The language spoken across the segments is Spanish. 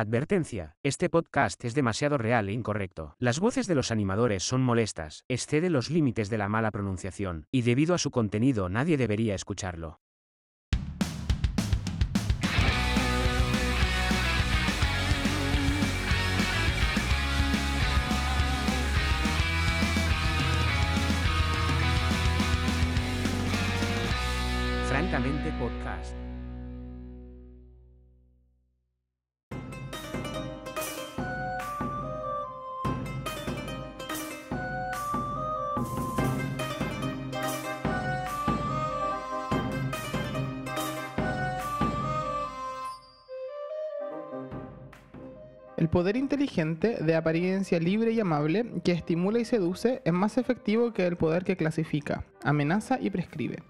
Advertencia, este podcast es demasiado real e incorrecto. Las voces de los animadores son molestas, excede los límites de la mala pronunciación, y debido a su contenido nadie debería escucharlo. Francamente Podcast. El poder inteligente, de apariencia libre y amable, que estimula y seduce, es más efectivo que el poder que clasifica, amenaza y prescribe.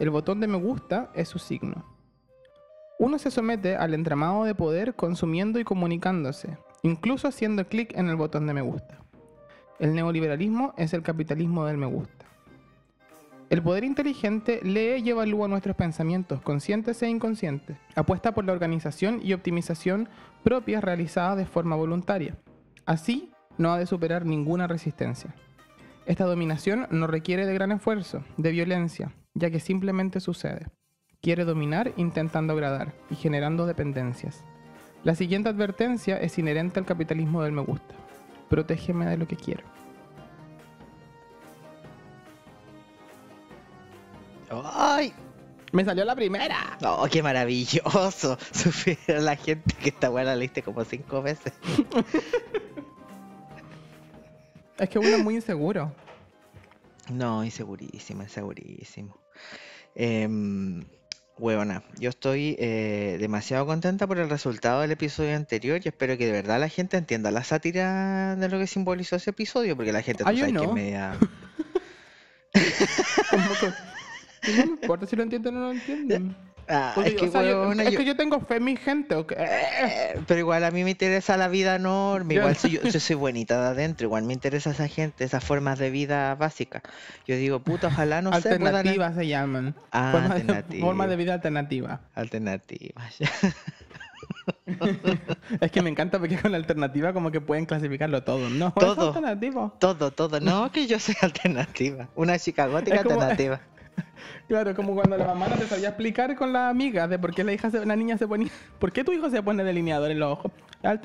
El botón de me gusta es su signo. Uno se somete al entramado de poder consumiendo y comunicándose, incluso haciendo clic en el botón de me gusta. El neoliberalismo es el capitalismo del me gusta. El poder inteligente lee y evalúa nuestros pensamientos, conscientes e inconscientes. Apuesta por la organización y optimización propias realizadas de forma voluntaria. Así, no ha de superar ninguna resistencia. Esta dominación no requiere de gran esfuerzo, de violencia, ya que simplemente sucede. Quiere dominar intentando agradar y generando dependencias. La siguiente advertencia es inherente al capitalismo del me gusta. Protégeme de lo que quiero. ¡Ay! Me salió la primera. ¡Oh, qué maravilloso! Supiera la gente que esta weá la leíste como cinco veces. Es que uno es muy inseguro. No, insegurísimo, insegurísimo. Eh, huevona, yo estoy eh, demasiado contenta por el resultado del episodio anterior y espero que de verdad la gente entienda la sátira de lo que simbolizó ese episodio, porque la gente tú yo sabes que no. me da- Como que- No me importa si lo entienden o no lo entienden. Ah, Porque, es que, o sea, yo, huevona, es yo- que yo tengo fe en mi gente. ¿ok? Eh, Pero igual a mí me interesa la vida enorme, igual si yo, yo soy bonita de adentro, igual me interesa esa gente, esas formas de vida básicas. Yo digo, puta, ojalá no. Alternativas se llaman. Ah, Forma de, de vida alternativa. Alternativas. Es que me encanta porque con la alternativa como que pueden clasificarlo todo. No, Todo. alternativo. todo, todo. No, que yo soy alternativa. Una chica gótica como- alternativa. Claro, como cuando la mamá no te sabía explicar con la amiga de por qué la hija se- la niña se ponía. ¿Por qué tu hijo se pone delineador en los ojos?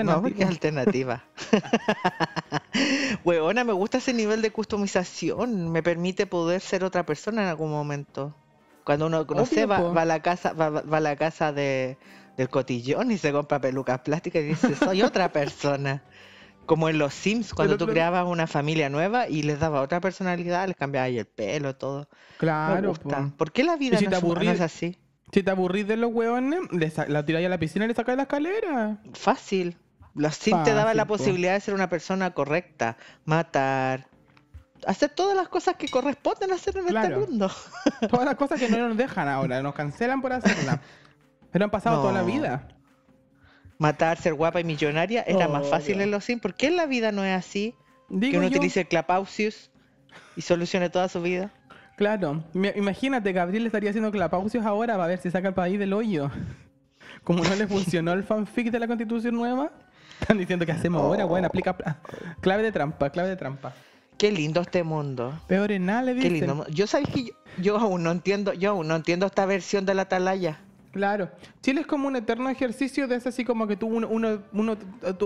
No, porque es alternativa. Huevona, me gusta ese nivel de customización. Me permite poder ser otra persona en algún momento. Cuando uno, no sé, va, a la casa, va a la casa de, del cotillón y se compra pelucas plásticas y dice, soy otra persona. Como en los Sims, cuando tú creabas una familia nueva y les daba otra personalidad, les cambiabas ahí el pelo, todo. Claro, po. ¿Por qué la vida si no, es, no aburrís- es así? Si te aburrís de los hueones, la tiráis a la piscina y le sacáis la escalera. Fácil. Los Sims te daban la po. posibilidad de ser una persona correcta, matar, hacer todas las cosas que corresponden hacer en Claro. este mundo. Todas las cosas que no nos dejan ahora, nos cancelan por hacerlas. Pero han pasado toda la vida. Matar, ser guapa y millonaria era más fácil Obvio. en los Sims. ¿Por qué en la vida no es así? que uno yo, utilice el Clapausius y solucione toda su vida. claro. Imagínate, Gabriel estaría haciendo clapausios ahora para ver si saca el país del hoyo. Como no le funcionó el fanfic de la constitución nueva, están diciendo que hacemos ahora, bueno, aplica pla- clave de trampa, clave de trampa. Qué lindo este mundo. Peor en nada le Qué lindo. Yo sabes que yo, yo aún no entiendo, yo aún no entiendo esta versión de la atalaya. Claro. Chile es como un eterno ejercicio de ese así como que tú,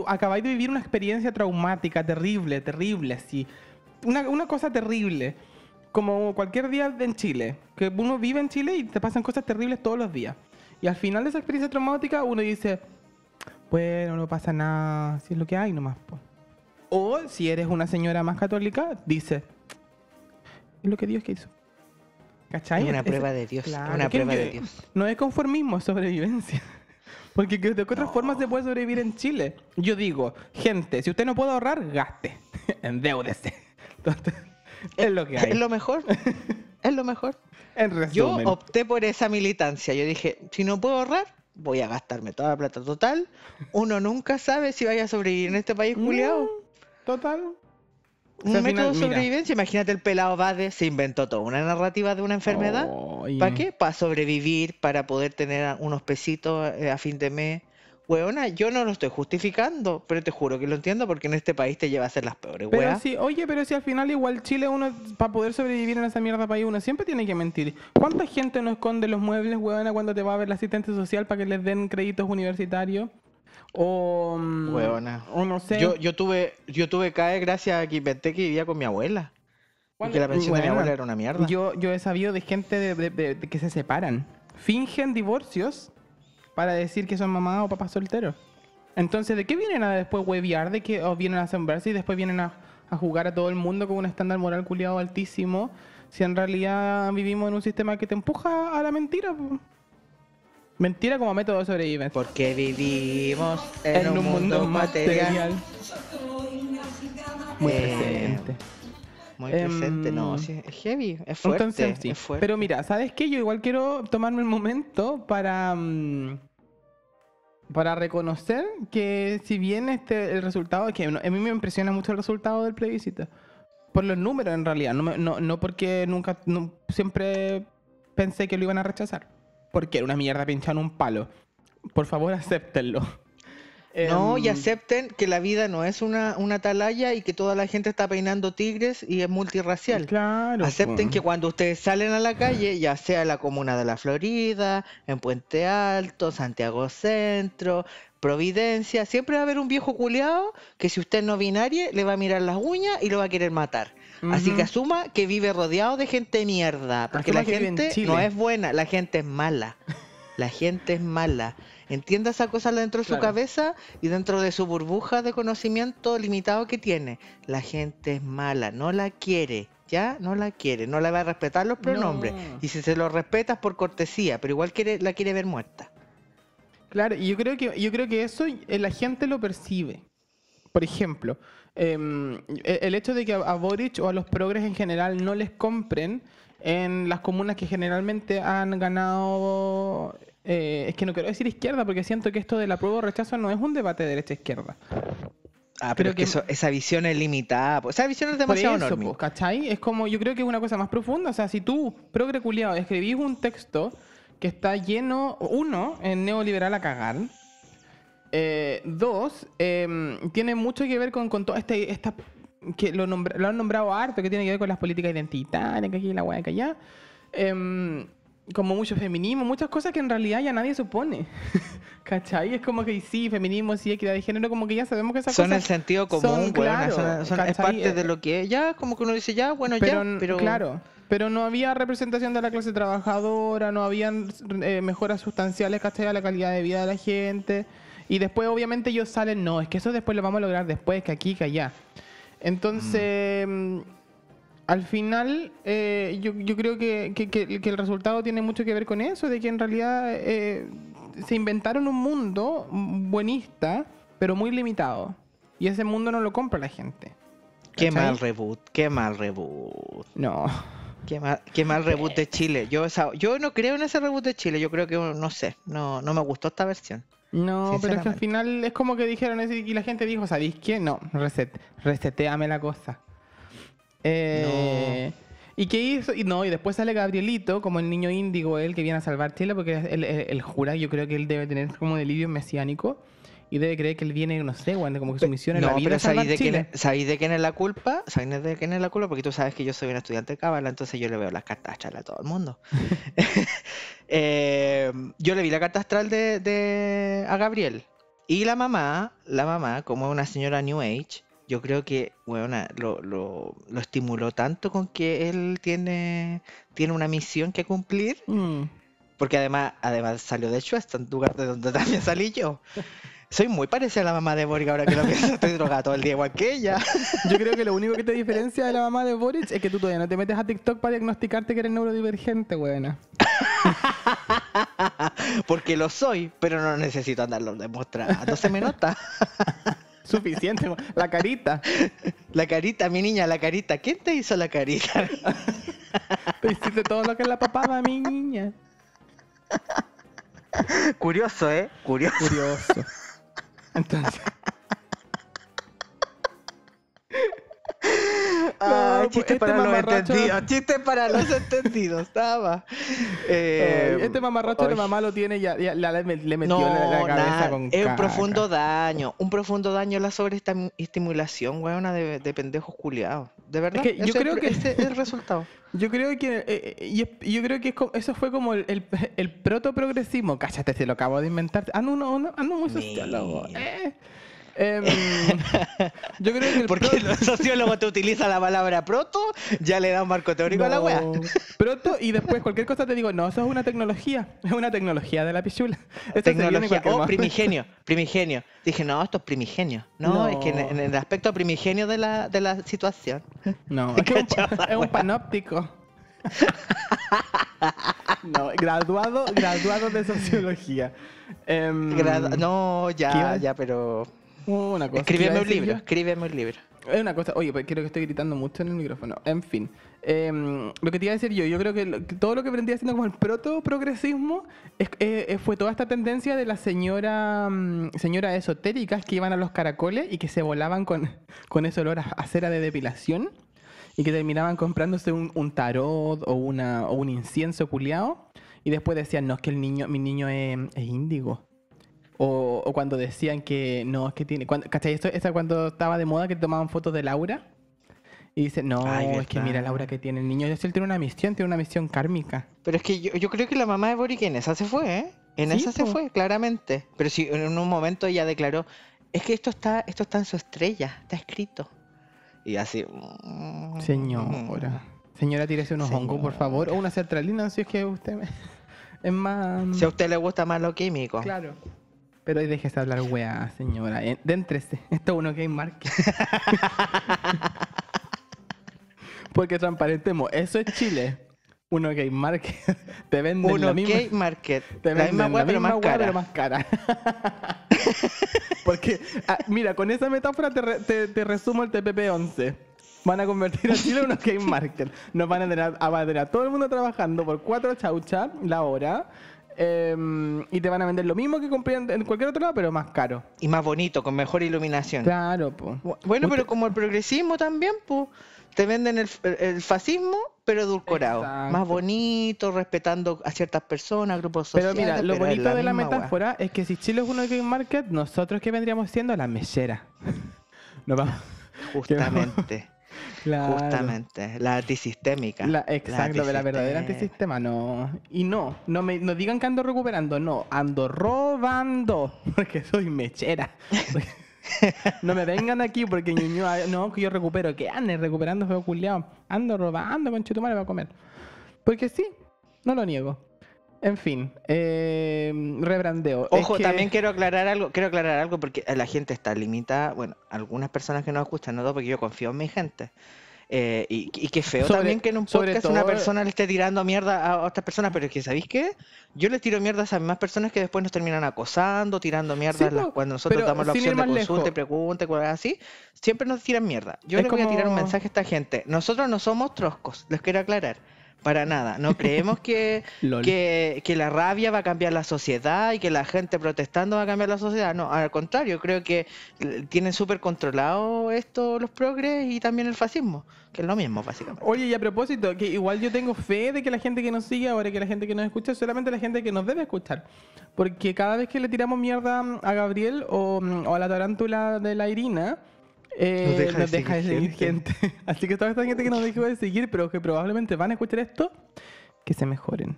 acabáis de vivir una experiencia traumática, terrible, terrible, así. Una, una cosa terrible. Como cualquier día en Chile. Que uno vive en Chile y te pasan cosas terribles todos los días. Y al final de esa experiencia traumática uno dice, bueno, no pasa nada, si es lo que hay nomás. po". O si eres una señora más católica, dice, es lo que Dios quiso. ¿Cachai? Es una Es- prueba de Dios. Claro, es una prueba de Dios. No es conformismo, es sobrevivencia. Porque que- de qué otra forma se puede sobrevivir en Chile. Yo digo, gente, si usted no puede ahorrar, gaste. Endeúdese. Entonces, es lo que hay. Es lo mejor. es lo mejor. En Yo opté por esa militancia. Yo dije, si no puedo ahorrar, voy a gastarme toda la plata total. Uno nunca sabe si vaya a sobrevivir en este país, Juliado. Mm, Total. O Un sea, al método de final, mira. sobrevivencia. Imagínate el pelado Bade se inventó toda una narrativa de una enfermedad. Oye. ¿Para qué? Para sobrevivir, para poder tener unos pesitos eh, a fin de mes, Weona, yo no lo estoy justificando, pero te juro que lo entiendo porque en este país te lleva a hacer las peores Pero weas. sí, oye, pero si al final igual Chile uno, para poder sobrevivir en esa mierda país, uno siempre tiene que mentir. ¿Cuánta gente no esconde los muebles, huevona, cuando te va a ver la asistente social para que les den créditos universitarios? O... Huevona. O no sé. Yo, yo tuve, yo tuve CAE gracias a que inventé que vivía con mi abuela. Y ¿Cuándo? que la pensión de mi abuela era una mierda. Yo, yo he sabido de gente de, de- de- de que se separan. Fingen divorcios para decir que son mamá o papá solteros. Entonces, ¿de qué vienen a después hueviar? ¿De que o vienen a asombrarse y después vienen a, a jugar a todo el mundo con un estándar moral culiado altísimo? Si en realidad vivimos en un sistema que te empuja a la mentira. po. Mentira como método de sobrevivencia. Porque vivimos en, un, mundo material. Muy Eh, presente. Muy presente, no, Em, sí, es heavy, es fuerte. Entonces, sí. es fuerte. Pero mira, ¿sabes qué? Yo igual quiero tomarme el momento para. mm, para reconocer que si bien este el resultado, que a mí me impresiona mucho el resultado del plebiscito, por los números en realidad, no, no, no porque nunca, no- siempre pensé que lo iban a rechazar, porque era una mierda pinchar un palo. Por favor, acéptenlo. No, y Em, acepten que la vida no es una, una atalaya y que toda la gente está peinando tigres y es multirracial. Claro. Acepten que cuando ustedes salen a la calle, ya sea en la comuna de la Florida, en Puente Alto, Santiago Centro, Providencia, siempre va a haber un viejo culiado que si usted no binario le va a mirar las uñas y lo va a querer matar. Así que asuma que vive rodeado de gente mierda, porque Asuma la gente no es buena, la gente es mala. La gente es mala. Entienda esa cosa dentro de su cabeza y dentro de su burbuja de conocimiento limitado que tiene. La gente es mala, no la quiere, ¿ya? No la quiere, no la va a respetar los pronombres. No. Y si se lo respetas por cortesía, pero igual quiere, la quiere ver muerta. Claro, y yo creo que, yo creo que eso eh, la gente lo percibe. Por ejemplo, em, e- el hecho de que a, Boric o a los progres en general no les compren en las comunas que generalmente han ganado. eh, es que no quiero decir izquierda porque siento que esto del apruebo o rechazo no es un debate de derecha-izquierda. Ah, pero, es que que- eso- esa visión es limitada. po. Esa visión es Por demasiado eso, enorme. po, ¿cachai? Es como, yo creo que es una cosa más profunda. O sea, si tú, progre culiao, escribís un texto que está lleno, uno, en neoliberal a cagar. eh, dos, em, tiene mucho que ver con, con toda este, esta que lo, nombra- lo han nombrado harto, que tiene que ver con las políticas identitarias, que aquí la weá, que allá. Em, como mucho feminismo, muchas cosas que en realidad ya nadie supone. ¿Cachai? Es como que sí, feminismo, sí, equidad de género, como que ya sabemos que esas Son cosas el sentido común, son, claro, son- son- es parte de lo que es. Ya, como que uno dice, ya, bueno, pero, ya, pero... claro, pero no había representación de la clase trabajadora, no habían eh, mejoras sustanciales, ¿cachai? A la calidad de vida de la gente. Y después, obviamente, ellos salen, no, es que eso después lo vamos a lograr después, que aquí, que allá. Entonces, mm, al final, eh, yo, yo creo que, que- que- que el resultado tiene mucho que ver con eso, de que en realidad eh, se inventaron un mundo buenista, pero muy limitado. Y ese mundo no lo compra la gente. Qué mal reboot, qué mal reboot. No. Qué mal, qué mal reboot de Chile. Yo, esa- yo no creo en ese reboot de Chile. Yo creo que, no sé, no, no me gustó esta versión. No, pero es que al final es como que dijeron eso y la gente dijo, ¿sabéis qué? No, reset, reseteame la cosa. Eh, ¿Y qué hizo? Y no, y después sale Gabrielito, como el niño índigo, él que viene a salvar Chile, porque él, él- él jura, yo creo que él debe tener como delirio mesiánico y debe creer que él viene, no sé, bueno, como que su misión en No, la vida pero es ¿sabéis de, quién es, sabéis de quién es la culpa? ¿Sabéis de quién es la culpa? Porque tú sabes que yo soy un estudiante de cábala, entonces yo le veo las cartas astrales a todo el mundo. Eh, yo le vi la carta astral de, de- a Gabriel. Y la mamá, la mamá, como es una señora New Age, yo creo que, bueno, lo, lo, lo estimuló tanto con que él tiene, tiene una misión que cumplir. Mm. Porque además, además salió de Schweston, lugar de donde también salí yo. Soy muy parecida a la mamá de Boric ahora que lo pienso, estoy drogada todo el día igual que ella. Yo creo que lo único que te diferencia de la mamá de Boric es que tú todavía no te metes a TikTok para diagnosticarte que eres neurodivergente, buena. Porque lo soy, pero no necesito andarlo demostrando. Se me nota. Suficiente, la carita. La carita, mi niña, la carita. ¿Quién te hizo la carita? Te hiciste todo lo que es la papada, mi niña. Curioso, ¿eh? Curioso. Curioso. Entonces. Ay, No, Chistes este para los mamarracho- entendidos. Chistes para los entendidos. Estaba. Eh, este mamarracho de mamá lo tiene ya, ya- le, metió No, la, la cabeza nada, con es un profundo daño, un profundo daño la sobreestimulación, weona, de, de pendejos culiados. De verdad, que yo ese creo es, que- ese es el resultado. Yo creo que eh, eh, es- yo creo que es eso fue como el, el, el proto-progresismo. Cállate, se lo acabo de inventar. Ah, no, no, no, ah, no, muy sociólogo. Eh. Em, yo creo que el Porque los sociólogos te utilizan la palabra proto, ya le da un marco teórico a la wea. Proto y después cualquier cosa te digo, no, eso es una tecnología. Es una tecnología de la pichula. En Tecnología, oh, primigenio, primigenio. Dije, no, esto es primigenio. No, es que en, el aspecto primigenio de la, de la situación. No, es, que es un, es un panóptico. no, graduado, graduado de sociología. Em, no, ¿qué ya, ya, pero. Una cosa. ¿qué iba Escríbeme un libro, yo? escríbeme un libro. Es una cosa, oye, pues creo que estoy gritando mucho en el micrófono. En fin, em, lo que te iba a decir yo, yo creo que, lo- que todo lo que vendría siendo como el proto-progresismo es- eh, eh, fue toda esta tendencia de las señora, mm, señoras esotéricas que iban a los caracoles y que se volaban con, con ese olor a, cera de depilación y que terminaban comprándose un, un tarot o, una, o un incienso culiao y después decían, no, es que el niño, mi niño es, es índigo. O, o cuando decían que no, es que tiene. Cuando, ¿Cachai? Esto, esta cuando estaba de moda que tomaban fotos de Laura. Y dicen, no, Ay, es que mira. Laura que tiene el niño. Si él tiene una misión, tiene una misión kármica. Pero es que yo, yo creo que la mamá de Boric en esa se fue, ¿eh? En Sí, esa se fue, claramente. Pero sí, en un momento ella declaró, es que esto está, esto está en su estrella, está escrito. Y así. mm, Señora. Señora, tírese unos hongos, por favor. O una sertralina, si es que usted me- es más. Si a usted le gusta más lo químico. Claro. Pero déjese hablar, weá, señora. Eh, Déntrese. Esto es uno Game Market. Porque transparentemos, eso es Chile. Uno Game Market. Te venden Uno la misma. Gay Market. Te la venden misma weá, pero más cara. pero más cara. Porque, ah, mira, con esa metáfora te, re- te- te resumo el TPP-11. Van a convertir a Chile en unos game market. Nos van a tener a, a a todo el mundo trabajando por cuatro chauchas la hora. Em, y te van a vender lo mismo que compré en, cualquier otro lado, pero más caro. Y más bonito, con mejor iluminación. Claro, po. Bu- Bueno, pero como el progresismo también, pues. Te venden el, el fascismo, pero edulcorado. Exacto. Más bonito, respetando a ciertas personas, grupos Pero sociales. mira, lo pero bonito de la metáfora es que si Chile es uno game market, nosotros que vendríamos siendo la mechera. Nos vamos. Justamente, Claro. justamente. La antisistémica. La, exacto, de la verdadera antisistema. no. Y no, no me no digan que ando recuperando, no, ando robando, porque soy mechera. no me vengan aquí porque Ñuñoa, no, que yo recupero, que ande recuperando feo culiao. Ando robando con chutumare para comer. Porque sí, no lo niego. En fin, eh, rebrandeo. Es Ojo, que- también quiero aclarar algo, quiero aclarar algo porque la gente está limitada, bueno, algunas personas que nos escuchan, no todo, porque yo confío en mi gente. Eh, y, y qué feo Sobre- también que en un podcast una todo- persona le esté tirando mierda a otras personas, pero es que ¿sabéis qué? Yo le tiro mierda a esas mismas personas que después nos terminan acosando, tirando mierda Sí, las- cuando nosotros damos la opción de consulta y pregunta cosas así, siempre nos tiran mierda. Yo Es le voy a tirar un mensaje a esta gente. Nosotros no somos troscos, les quiero aclarar. Para nada. No creemos que, que, que la rabia va a cambiar la sociedad y que la gente protestando va a cambiar la sociedad. No, al contrario, creo que eh, tienen súper controlado esto los progres y también el fascismo, que es lo mismo, básicamente. Oye, y a propósito, que igual yo tengo fe de que la gente que nos sigue ahora, que la gente que nos escucha, es solamente la gente que nos debe escuchar. Porque cada vez que le tiramos mierda a Gabriel o, o a la tarántula de la Irina, eh, Nos deja de nos deja de seguir seguir gente. Así que toda esta gente que nos dejó de seguir, pero que probablemente van a escuchar esto, que se mejoren.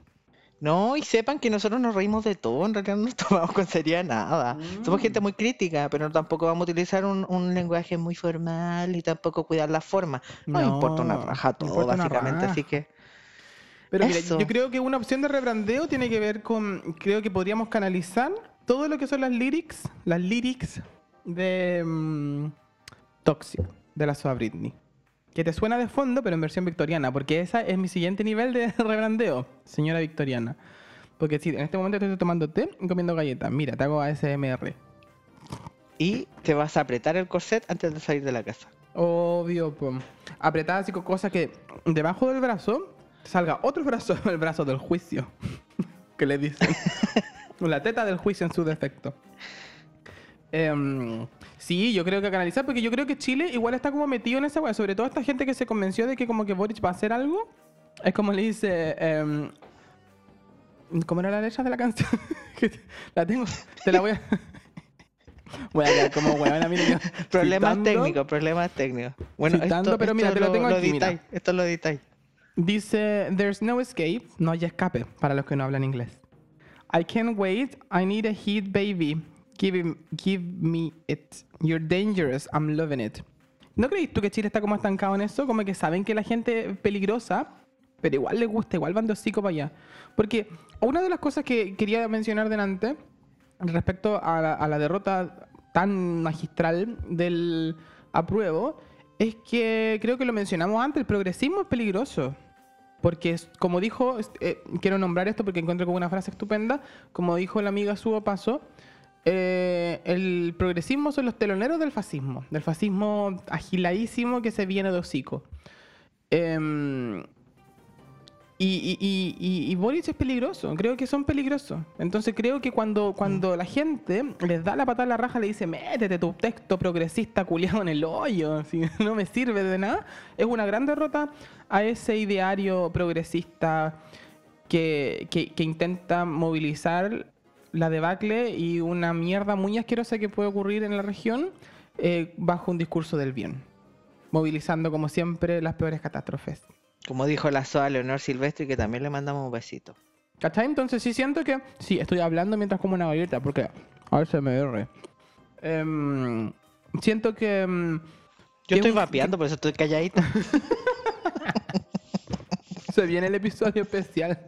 No, y sepan que nosotros nos reímos de todo, en realidad no nos tomamos con seriedad nada. Somos gente muy crítica, pero tampoco vamos a utilizar un, un lenguaje muy formal y tampoco cuidar la forma. No, No, importa una raja todo, básicamente, raja. así que... Pero mira, yo creo que una opción de rebrandeo tiene que ver con. Creo que podríamos canalizar todo lo que son las lyrics, las lyrics de mm, Toxic, de la Soa Britney. Que te suena de fondo, pero en versión victoriana, porque esa es mi siguiente nivel de rebrandeo, señora victoriana. Porque si en este momento estoy tomando té y comiendo galletas, mira, te hago ASMR. Y te vas a apretar el corset antes de salir de la casa. Obvio, po. Apretada así con cosas que debajo del brazo salga otro brazo, el brazo del juicio. que le dicen. La teta del juicio en su defecto. Em, Sí, yo creo que canalizar, porque yo creo que Chile igual está como metido en esa weá. Sobre todo esta gente que se convenció de que como que Boric va a hacer algo. Es como le dice... em, ¿Cómo era la letra de la canción? La tengo. Te la voy a... Voy a quedar como weón, mira yo Problemas técnicos, problemas técnicos. Bueno, Citando, esto, pero mira, esto te lo tengo aquí, mira. Esto lo editáis. Dice, there's no escape, no hay escape para los que no hablan inglés. I can't wait, I need a hit baby. Give, him- give me it. You're dangerous, I'm loving it. ¿No crees tú que Chile está como estancado en eso? Como que saben que la gente es peligrosa, pero igual les gusta, igual van de hocico para allá. Porque una de las cosas que quería mencionar delante, respecto a la, a la derrota tan magistral del apruebo, es que creo que lo mencionamos antes, el progresismo es peligroso. Porque, como dijo, eh, quiero nombrar esto porque encuentro como una frase estupenda, como dijo la amiga Subo Paso, eh, el progresismo son los teloneros del fascismo, del fascismo agiladísimo que se viene de hocico. Em, y, y, es peligroso, creo que son peligrosos. Entonces creo que cuando, cuando la gente les da la patada a la raja, le dice, métete tu texto progresista culiado en el hoyo, si no me sirve de nada, es una gran derrota a ese ideario progresista que- que intenta movilizar la debacle y una mierda muy asquerosa que puede ocurrir en la región eh, bajo un discurso del bien, movilizando como siempre las peores catástrofes. Como dijo la SOA Leonor Silvestre, que también le mandamos un besito. ¿Cachai? Entonces sí siento que... Sí, estoy hablando mientras como una galleta porque a ver se me derre. Em, siento que... em, Yo que estoy un- vapeando, por eso estoy calladito. Se viene el episodio especial.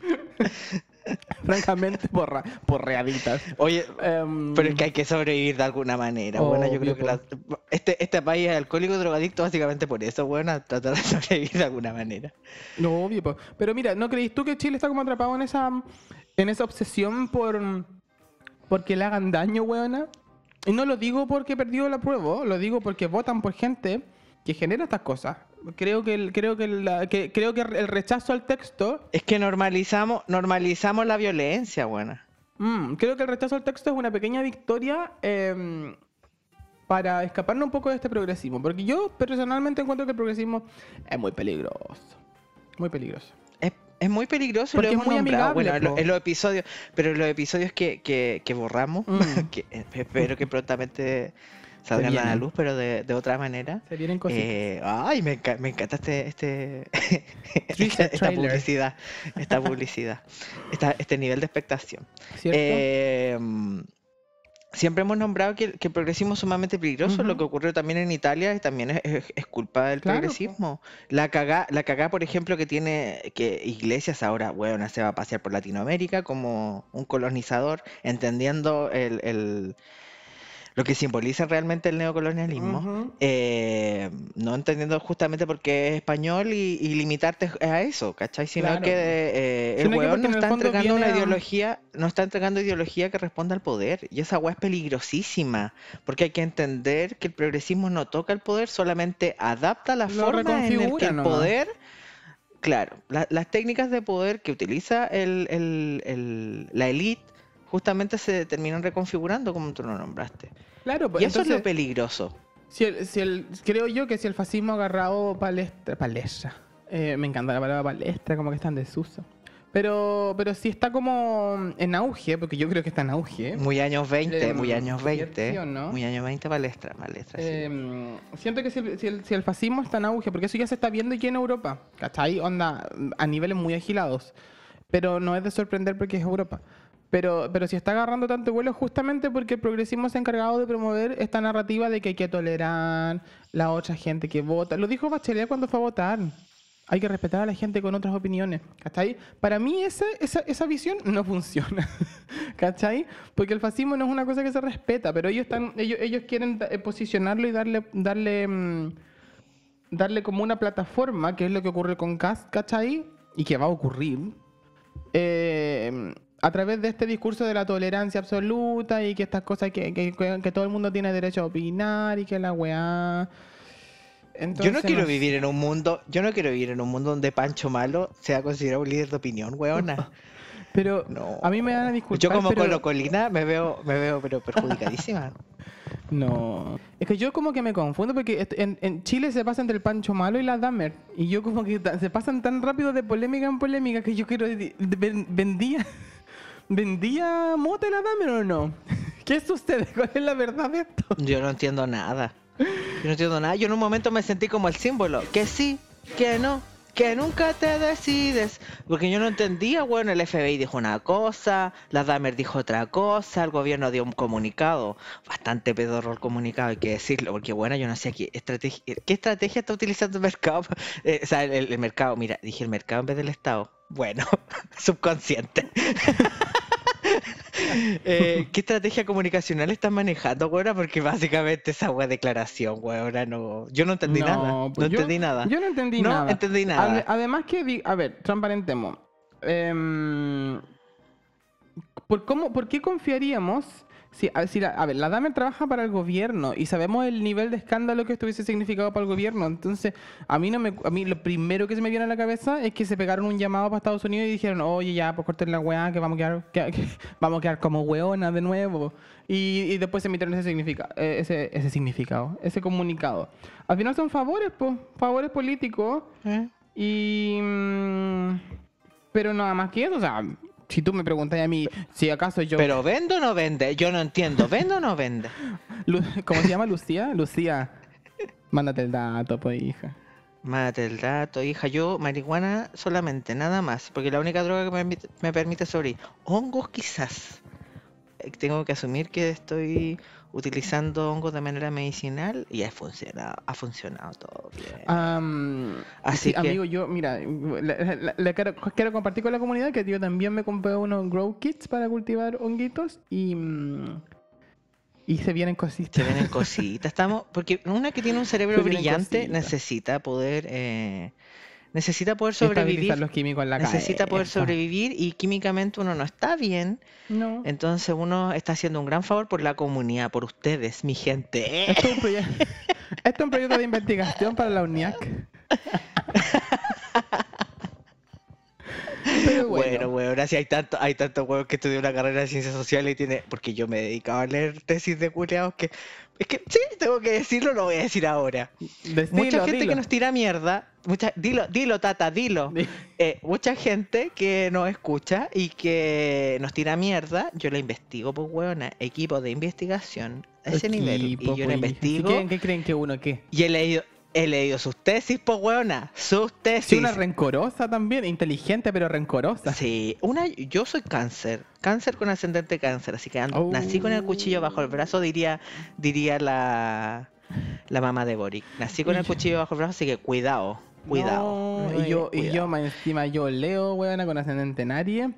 Francamente, porra, porreaditas. Oye, Em, pero es que hay que sobrevivir de alguna manera. bueno, yo creo que la- este, este país es alcohólico drogadicto básicamente por eso, bueno, a tratar de sobrevivir de alguna manera. No, obvio, po. Pero mira, ¿no crees tú que Chile está como atrapado en esa, en esa obsesión por porque le hagan daño, weona? Y no lo digo porque perdió la prueba, lo digo porque votan por gente que genera estas cosas. Creo que el, creo que, la- que- creo que el rechazo al texto, Es que normalizamos, normalizamos la violencia, buena. mm, creo que el rechazo al texto es una pequeña victoria em, para escaparnos un poco de este progresismo. Porque yo personalmente encuentro que el progresismo es muy peligroso. Muy peligroso. Es, es muy peligroso Porque lo es muy amigable, bueno, en, lo- po. en los episodios, pero en los episodios que, que, que borramos, Mm. que espero que prontamente salgan a la luz, pero de, de otra manera. Se vienen cositas. Eh, ay, me, enca- me encanta este, este esta publicidad, esta publicidad, esta- este nivel de expectación. ¿Cierto? Eh, mm, siempre hemos nombrado que, el- que el progresismo es sumamente peligroso, lo que ocurrió también en Italia y también es, es- es culpa del Claro, po. progresismo. La cagá, la cagá, por ejemplo, que tiene que Iglesias ahora, bueno, se va a pasear por Latinoamérica como un colonizador, entendiendo el, el- lo que simboliza realmente el neocolonialismo. Ujú. eh, no entendiendo justamente por qué es español y, y limitarte a eso, ¿cachai? Sino Claro. que eh, el porque no está entregando una a- ideología, no está entregando ideología que responda al poder. Y esa weá es peligrosísima, porque hay que entender que el progresismo no toca el poder, solamente adapta la Lo forma en el que el poder Claro, la- las técnicas de poder que utiliza el, el- el- la élite justamente se terminan reconfigurando como tú lo nombraste. Claro, pues Y eso es entonces, lo peligroso. si el, si el- creo yo que si el fascismo ha agarrado palestra, palestra, eh, me encanta la palabra palestra, como que está en desuso. Pero, pero si está como en auge, porque yo creo que está en auge. Muy años 20, muy Em, años ¿cierto? 20. ¿Sí o no? Muy años 20 palestra, palestra, sí. eh, siento que si el, si el- si el fascismo está en auge, porque eso ya se está viendo aquí en Europa, ¿cachai? Onda, a niveles muy agilados. Pero no es de sorprender porque es Europa. Pero, pero si está agarrando tanto vuelo es justamente porque el progresismo se ha encargado de promover esta narrativa de que hay que tolerar la otra gente que vota. Lo dijo Bachelet cuando fue a votar. Hay que respetar a la gente con otras opiniones. ¿Cachai? Para mí ese- esa, esa visión no funciona. ¿Cachai? Porque el fascismo no es una cosa que se respeta, pero ellos están, ellos, ellos quieren eh, posicionarlo y darle, darle, mm, darle como una plataforma, que es lo que ocurre con Cast, ¿cachai? Y que va a ocurrir. eh, a través de este discurso de la tolerancia absoluta y que estas cosas que, que- que- todo el mundo tiene derecho a opinar y que la weá. yo no Entonces, quiero vivir en un mundo, yo no quiero vivir en un mundo donde Pancho Malo sea considerado un líder de opinión, weona. Pero No. a mí me van a disculpar. Yo como pero... colocolina me veo, me veo pero perjudicadísima. No. Es que yo como que me confundo porque en, en Chile se pasa entre el Pancho Malo y la Dahmer. Y yo como que se pasan tan rápido de polémica en polémica que yo quiero... ¿Vendía, ¿vendía mote la Dahmer o no? ¿Qué sucede? ¿Cuál es la verdad de esto? Yo no entiendo nada. Yo no entiendo nada. Yo en un momento me sentí como el símbolo. Que sí, que no, que nunca te decides. Porque yo no entendía, bueno, el FBI dijo una cosa, la Dahmer dijo otra cosa, el gobierno dio un comunicado. Bastante pedorro el comunicado, hay que decirlo. Porque, bueno, yo no sé qué estrategia, qué estrategia está utilizando el mercado. Eh, o sea, el mercado, mira, dije el mercado en vez del Estado. Bueno, subconsciente. Eh, ¿Qué estrategia comunicacional están manejando, weona? Porque básicamente esa wea declaración, weona, no. Yo no entendí nada. No pues yo- entendí nada. Yo no entendí No nada. entendí nada. Ade- además que, a ver, transparentemos. Em, ¿por, cómo, ¿Por qué confiaríamos? Si, a, si la, a ver, la Dahmer trabaja para el gobierno y sabemos el nivel de escándalo que esto hubiese significado para el gobierno. Entonces, a mí no me, a mí lo primero que se me viene a la cabeza es que se pegaron un llamado para Estados Unidos y dijeron, oye, ya, pues corten la weá, que vamos a quedar, que- que vamos a quedar como weonas de nuevo. Y, y después se emitieron ese, significa, eh, ese, ese significado, ese comunicado. Al final son favores, pues, favores políticos. ¿Eh? Y. mm, pero nada más que eso, o sea, si tú me preguntas a mí si acaso yo. Pero vende o no vende, yo no entiendo, ¿vende o no vende? ¿Cómo se llama Lucía? Lucía. Mándate el dato, pues, hija. Mate el dato, hija. Yo, marihuana solamente, nada más. Porque la única droga que me, permite- me permite sobrevivir. Hongos, quizás. Tengo que asumir que estoy utilizando hongos de manera medicinal y ha funcionado, ha funcionado todo bien. Así sí, que- amigo, yo, mira, le quiero, quiero compartir con la comunidad que yo también me compré unos grow kits para cultivar honguitos y. mm, y se vienen cositas. Se vienen cositas. Estamos, porque una que tiene un cerebro brillante cositas. necesita poder, eh, necesita poder sobrevivir. Estabilizar los químicos en la Necesita poder sobrevivir y químicamente uno no está bien. No. Entonces uno está haciendo un gran favor por la comunidad, por ustedes, mi gente. Esto es un, proye- esto es un proyecto de investigación para la UNIAC. Pero Bueno, bueno, bueno, ahora sí hay tanto, hay tantos huevos que estudió una carrera de ciencias sociales y tiene, porque yo me dedicaba a leer tesis de culeados que, es que sí, tengo que decirlo, lo voy a decir ahora. decilo, mucha gente dilo. que nos tira mierda, mucha, dilo, dilo, tata, dilo. Di- Eh, mucha gente que nos escucha y que nos tira mierda, yo la investigo, pues huevona, equipo de investigación a ese nivel. Y yo la pues, investigo ¿Qué, qué creen que uno qué? y he leído, he leído sus tesis, pues huevona, sus tesis. Sí, una rencorosa también, inteligente pero rencorosa. Sí, una, yo soy cáncer, cáncer con ascendente cáncer, así que ando- nací con el cuchillo bajo el brazo, diría, diría la, la mamá de Boric. Nací con el cuchillo bajo el brazo, así que cuidado, cuidado. No, y yo, y yo más encima yo leo, weona, con ascendente en Aries.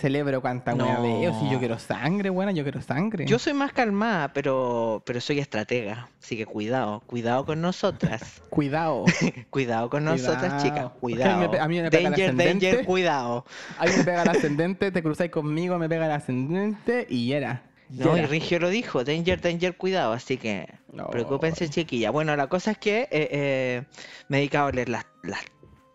Celebro cuanta wea No. veo. Si yo quiero sangre, weona, yo quiero sangre. Yo soy más calmada, pero, pero soy estratega, así que cuidado, cuidado con nosotras, Cuidado. cuidado con nosotras, chicas, Cuidado. A mí me a mí pega el Danger, danger, cuidado. Ahí me pega el ascendente, te cruzáis conmigo, me pega el ascendente y era. No, y. Rigio lo dijo, danger, danger, cuidado, así que No. preocúpense chiquilla. Bueno, la cosa es que eh, eh, me he dedicado a leer las, las,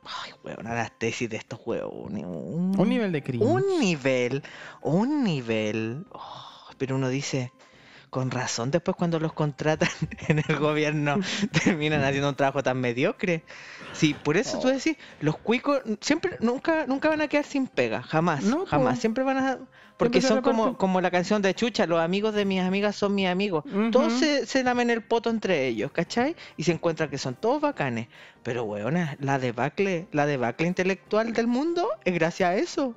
ay, weón, las tesis de estos juegos. Un, Un nivel de cringe. Un nivel, un nivel. oh, pero uno dice, con razón después cuando los contratan en el gobierno terminan haciendo un trabajo tan mediocre. Sí, por eso tú Oh. decís, los cuicos siempre, nunca, nunca van a quedar sin pega, jamás, No, jamás, siempre van a... Porque son como, como la canción de Chucha, los amigos de mis amigas son mis amigos. Todos se, se lamen el poto entre ellos, ¿cachai? Y se encuentran que son todos bacanes. Pero, weona, la debacle, la debacle intelectual del mundo es gracias a eso.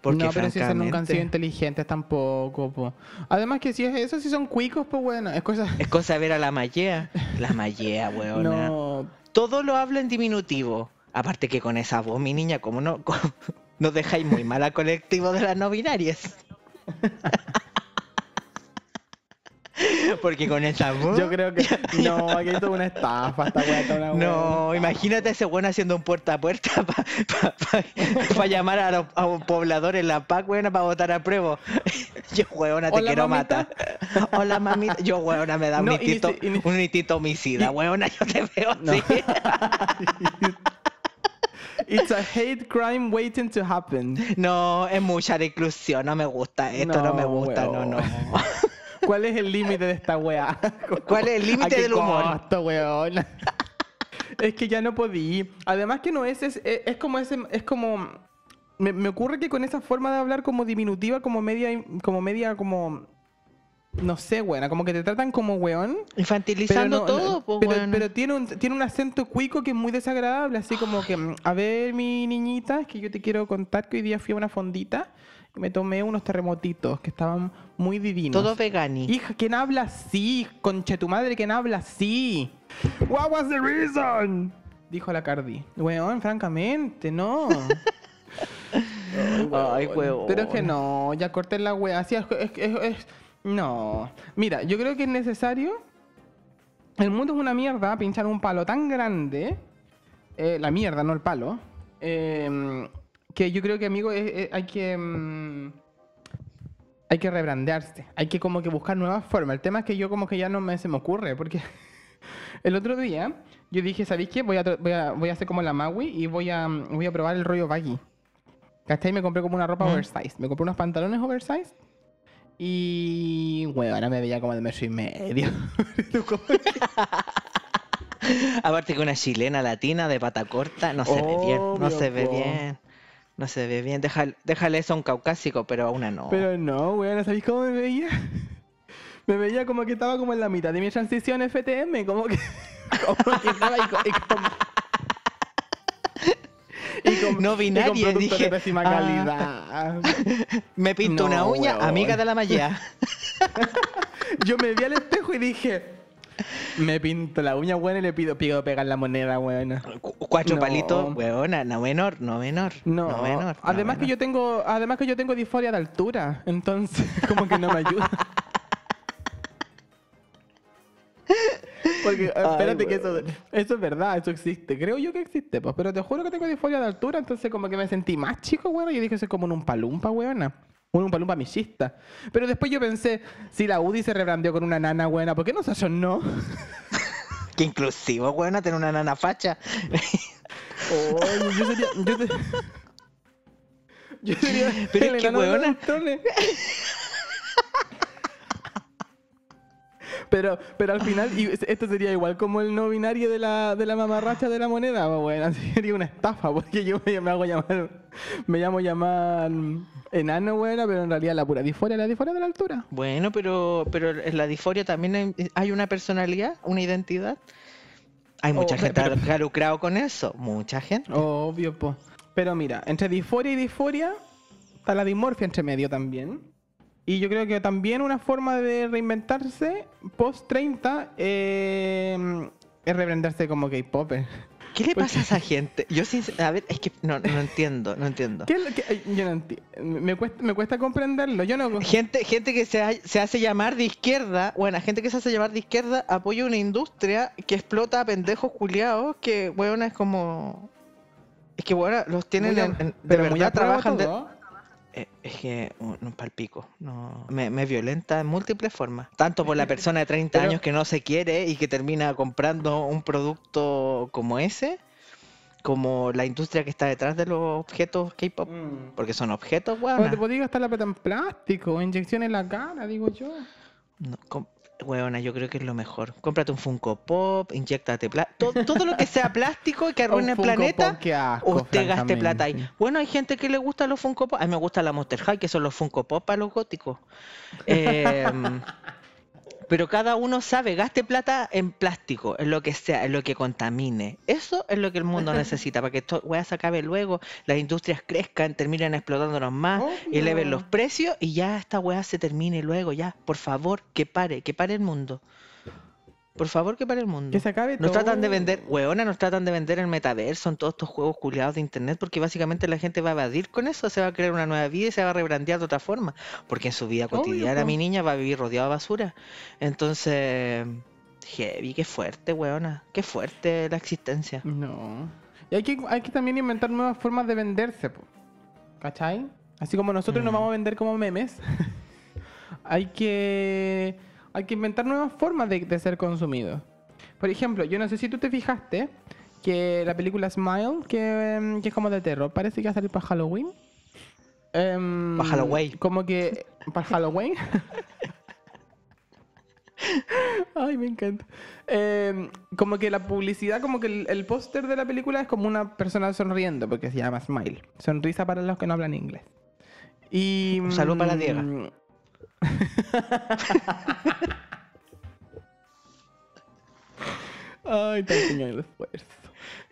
Porque, no, pero si esos nunca han sido inteligentes tampoco, po. Además que si es eso, si son cuicos, pues bueno, es cosa... Es cosa de ver a la mallea. La mallea, weona. No, Todo lo habla en diminutivo. Aparte que con esa voz, mi niña, como no, cómo- nos dejáis muy mal al colectivo de las no binarias. Porque con esa voz. yo creo que... No, aquí es una estafa, esta toda una No, imagínate ese weón haciendo un puerta a puerta para llamar a, los- a un poblador en la PAC, weona, para votar a prueba. Yo, weona, te Hola, quiero mamita. matar. Hola, mamita. Yo, weona, me da un, No, instinto, si- ni- un instinto homicida. y- Weona, yo te veo No. It's a hate crime waiting to happen. No, es mucha la inclusión, no me gusta esto, no, me gusta, no, no. ¿Cuál es el límite de esta weá? ¿Cuál es el límite ¿A qué del humor? costo, weón? es que ya no podí. Además que no es, es, es como ese, es como... Me, me ocurre que con esa forma de hablar como diminutiva, como media, como media, como... No sé, weona, como que te tratan como weón. Infantilizando no- todo, no- pues, pero, bueno. pero tiene, un, tiene un acento cuico que es muy desagradable, así como que, mm, a ver, mi niñita, es que yo te quiero contar que hoy día fui a una fondita y me tomé unos terremotitos que estaban muy divinos. Todo vegani. Hija, ¿quién habla así? Conche tu madre, ¿quién habla así? What was the reason? Dijo la Cardi. Weón, francamente, no. Ay, huevón. Pero es que no, ya corté la wea. Así es, es- es- es- no. Mira, yo creo que es necesario. El mundo es una mierda, pinchar un palo tan grande. eh, la mierda, no el palo. eh, que yo creo que, amigo, es- es- hay que. mm, hay que rebrandearse. Hay que como que buscar nuevas formas. El tema es que yo como que ya no me, se me ocurre. Porque el otro día yo dije, ¿sabéis qué? Voy a, voy a, voy a hacer como la Maui y voy a, voy a probar el rollo baggy. ¿Cachai? Me compré como una ropa oversize. Me compré unos pantalones oversize. Y. Bueno, ahora me veía como de mes y medio. Aparte que una chilena latina de pata corta no se ve bien, no se ve po. bien. No se ve bien. Déjale, déjale eso a un caucásico, pero a una no. Pero no, weón, ¿sabéis cómo me veía? Me veía como que estaba como en la mitad de mi transición FTM, como que. Como que estaba y, y como. y con- No vi y con nadie, productos dije, de pésima ah. calidad. Me pinto una uña, weón. amiga de la malla. Yo me vi al espejo y dije. Me pinto la uña, weón, y le pido, pido pegar la moneda, weón. Cu- Cuatro No. palitos, weona, no menor, no menor. No, menor. no además que menor. yo tengo, además que yo tengo disforia de altura, entonces como que no me ayuda. Porque Ay, espérate que eso, eso es verdad, eso existe. Creo yo que existe, pues, pero te juro que tengo disforia de altura, entonces como que me sentí más chico, weón, y dije, soy como un umpalumpa, weona. Un umpalumpa michista. Pero después yo pensé, si la UDI se rebrandeó con una nana, weona, ¿por qué nosotros no? Qué inclusivo, weona, tener una nana facha. Oye, yo sería. Yo, te- yo sería. Pero es que, weona. Pero, pero al final, y esto sería igual como el no binario de la, de la mamarracha de la moneda, pues, bueno, sería una estafa, porque yo me, hago llamar, me llamo llamar enano, buena, pero en realidad la pura disforia, la disforia de la altura. Bueno, pero, pero en la disforia también hay, hay una personalidad, una identidad. Hay mucha Oh, gente pero- que ha lucrado con eso. Mucha gente. Obvio, pues. Pero mira, entre disforia y disforia está la dismorfia entre medio también. Y yo creo que también una forma de reinventarse post 30 eh, es reprenderse como K-Popper. ¿Qué le pasa a esa gente? Yo sincer- a ver, es que no, no entiendo, no entiendo. ¿Qué ay, yo no entiendo. Me cuesta, me cuesta comprenderlo. Yo no. Gente, gente que se, ha- se hace llamar de izquierda, bueno, gente que se hace llamar de izquierda apoya una industria que explota a pendejos culiados que, bueno, es como... Es que, bueno, los tienen Muy en, en- de pero muy verdad trabajan de... Eh, es que uh, no palpico, no, me, me violenta en múltiples formas. Tanto por la persona de 30 Pero- años que no se quiere y que termina comprando un producto como ese, como la industria que está detrás de los objetos K-pop, Mm. porque son objetos, Bueno, te weón. podías gastar la plata en plástico, inyección en la cara, digo yo. No, Weona, yo creo que es lo mejor. Cómprate un Funko Pop, inyectate plástico. Todo, lo que sea plástico y que arruine el planeta, Pop, asco, usted gaste plata ahí. Bueno, hay gente que le gusta los Funko Pop. A mí me gusta la Monster High, que son los Funko Pop para los góticos. Em, pero cada uno sabe, gaste plata en plástico, en lo que sea, en lo que contamine. Eso es lo que el mundo necesita, para que esto weá se acabe luego, las industrias crezcan, terminen explotándonos más, eleven los precios y ya esta weá se termine luego, ya. Por favor, que pare, que pare el mundo. Por favor, que pare el mundo. Que se acabe Nos tratan de vender, weona, nos tratan de vender el metaverso en todos estos juegos culiados de internet, porque básicamente la gente va a evadir con eso, se va a crear una nueva vida y se va a rebrandear de otra forma, porque en su vida Obvio, cotidiana mi niña va a vivir rodeada de basura. Entonces, heavy, qué fuerte, weona, qué fuerte la existencia. No. Y hay que, hay que también inventar nuevas formas de venderse, po. ¿cachai? Así como nosotros nos Mm. vamos a vender como memes, hay que hay que inventar nuevas formas de, de ser consumidos. Por ejemplo, yo no sé si tú te fijaste que la película Smile, que, em, que es como de terror, parece que va a salir para Halloween. Em, Pa' Halloween. Como que. Para Halloween. Ay, me encanta. Em, como que la publicidad, como que el, el póster de la película es como una persona sonriendo, porque se llama Smile. Sonrisa para los que no hablan inglés. Y. Un saludo para la mm, Diega. Ay, tan pequeño el esfuerzo.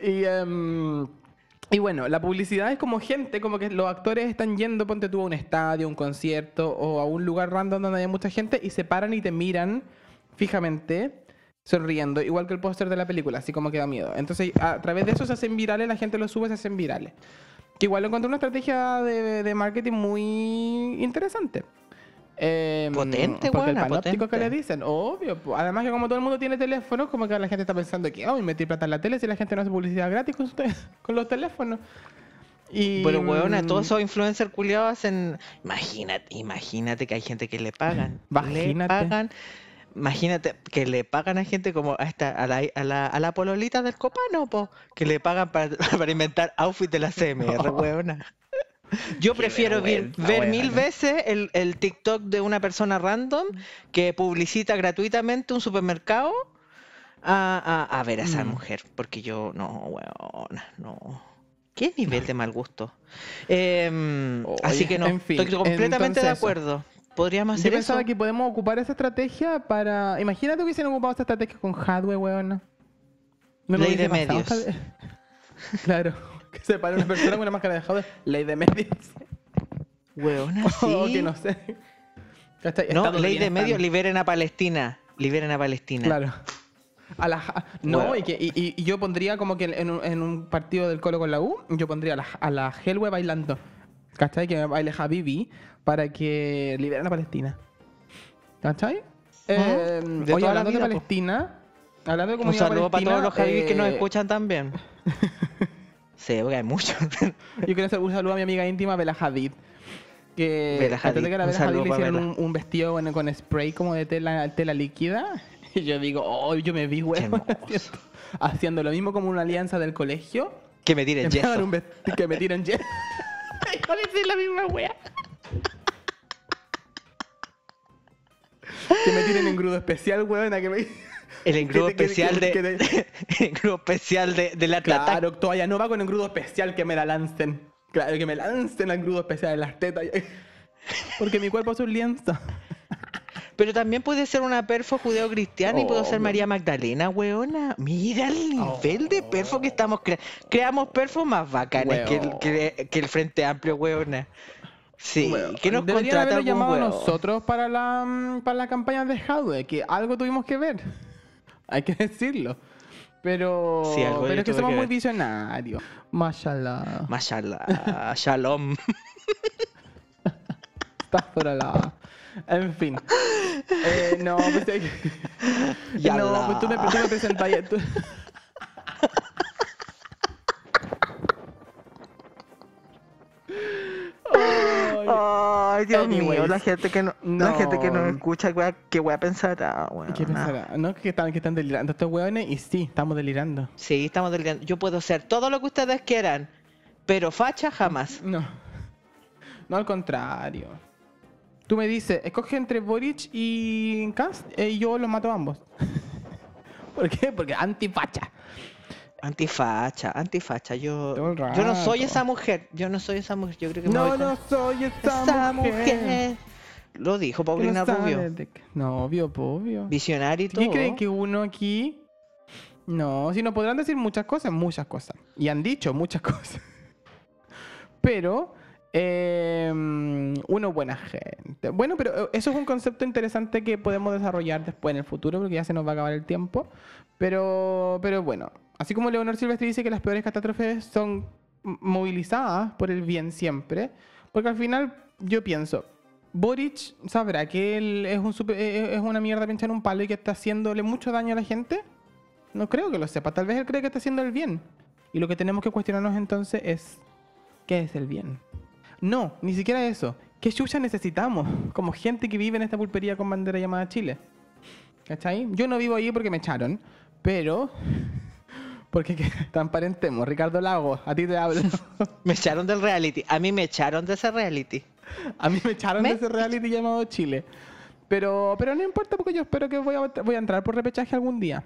Y, em, y bueno, la publicidad es como gente, como que los actores están yendo, ponte tú a un estadio, un concierto o a un lugar random donde hay mucha gente y se paran y te miran fijamente, sonriendo, igual que el póster de la película, así como que da miedo. Entonces, a través de eso se hacen virales, la gente lo sube, se hacen virales. Que igual encontré una estrategia de, de marketing muy interesante. Em, Potente, porque el panóptico que le dicen, obvio. Además que como todo el mundo tiene teléfono, como que la gente está pensando que, oh, metí plata en la tele si la gente no hace publicidad gratis con, te- con los teléfonos. Y, Pero, weona, mm, todos esos influencers culiados hacen. Imagínate, imagínate que hay gente que le pagan. Le Vagínate. pagan. Imagínate que le pagan a gente como a esta, a la, a la, a la pololita del copano, po, que le pagan para, para inventar outfit de la CMR, weona. Yo prefiero ver, mil weona. veces el, el TikTok de una persona random que publicita gratuitamente un supermercado a, a- a ver a esa Mm. mujer. Porque yo, no, weona, no. ¿Qué nivel de mal gusto? Em, así que no, en fin, estoy completamente de acuerdo. Podríamos Yo hacer pensaba eso. que podemos ocupar esa estrategia para. Imagínate que hubiesen ocupado esta estrategia con hardware, weón. No Ley de medios. claro. Que se para una persona con una máscara de hardware. Ley de medios. Weona, Oh, sí. que no sé. No, ley de medios, liberen a Palestina. Liberen a Palestina. Claro. A la, ja- no, Bueno. y, que, y, yo pondría como que en un, en un partido del Colo con la U, yo pondría a la, a la Helwe bailando. ¿Cachai? Que baile Habibi para que liberen a Palestina. ¿Cachai? Eh, de oye, hablando vida, de po. Palestina, hablando de Un comunidad saludo para todos los Javis que nos eh, escuchan también. Porque hay muchos. Yo quiero hacer un saludo a mi amiga íntima, Bella Hadid. Que Bella Hadid, que a la Bella Hadid le hicieron un, un vestido con, con spray como de tela, tela líquida. Y yo digo, oh, yo me vi, güey, haciendo, haciendo lo mismo como una alianza del colegio. Que me tiren yeso. un que me tiren yeso. La misma wea. que me tiren engrudo especial, weón. Que me... El engrudo especial de. El engrudo especial de, Atlas Attack. Claro, toalla no va con engrudo especial que me la lancen. Claro, que me lancen el engrudo especial en las tetas. Porque mi cuerpo es un lienzo. Pero también puede ser una perfo judeo-cristiana y puedo ser Obvio. María Magdalena, weona. Mira el nivel de perfo que estamos creando. Creamos perfos más bacanes que el, que, que el Frente Amplio, weona. Sí, que nos contrata algún llamado a nosotros para la, para la campaña de Hardware, que algo tuvimos que ver. Hay que decirlo. Pero, Sí, algo yo pero es que somos que muy visionarios. Mashallah. Mashallah, shalom. Astaghfirullah. En fin. Eh, no, pues, eh, no, pues tú me, tú me presentas. tú- Ay, Dios mío, la gente que no, la gente que no. escucha, wea- qué voy a pensar, ah, ¿Qué weona. pensará? No, que están, que están delirando estos hueones y sí, estamos delirando. Sí, estamos delirando. Yo puedo ser todo lo que ustedes quieran, pero facha jamás. No. No, al contrario. Tú me dices, escoge entre Boric y Cast eh, y yo los mato a ambos. ¿Por qué? Porque antifacha. Antifacha, antifacha. Yo, yo no soy esa mujer. Yo no soy esa mujer. Yo creo que No, con no soy esa, esa mujer. mujer. Lo dijo no Paulina sabe Rubio. de No, obvio, obvio. Visionario y todo. ¿Qué creen que uno aquí? No, si no podrán decir muchas cosas, muchas cosas. Y han dicho muchas cosas. Pero eh, uno buena gente. Bueno, pero eh, eso es un concepto interesante que podemos desarrollar después en el futuro, porque ya se nos va a acabar el tiempo. Pero, pero bueno, así como Leonor Silvestre dice que las peores catástrofes son movilizadas por el bien siempre, porque al final yo pienso, Boric sabrá que él es, un super- eh, es una mierda pinchar un palo y que está haciéndole mucho daño a la gente. No creo que lo sepa. Tal vez él cree que está haciendo el bien. Y lo que tenemos que cuestionarnos entonces es: ¿qué es el bien? No, ni siquiera eso. ¿Qué chucha necesitamos como gente que vive en esta pulpería con bandera llamada Chile? ¿Cachai? Yo no vivo ahí porque me echaron, pero. Porque que, transparentemos, Ricardo Lago, a ti te hablo. Me echaron del reality. A mí me echaron de ese reality. A mí me echaron ¿Me? de ese reality llamado Chile. Pero, pero no importa porque yo espero que voy a, voy a entrar por repechaje algún día.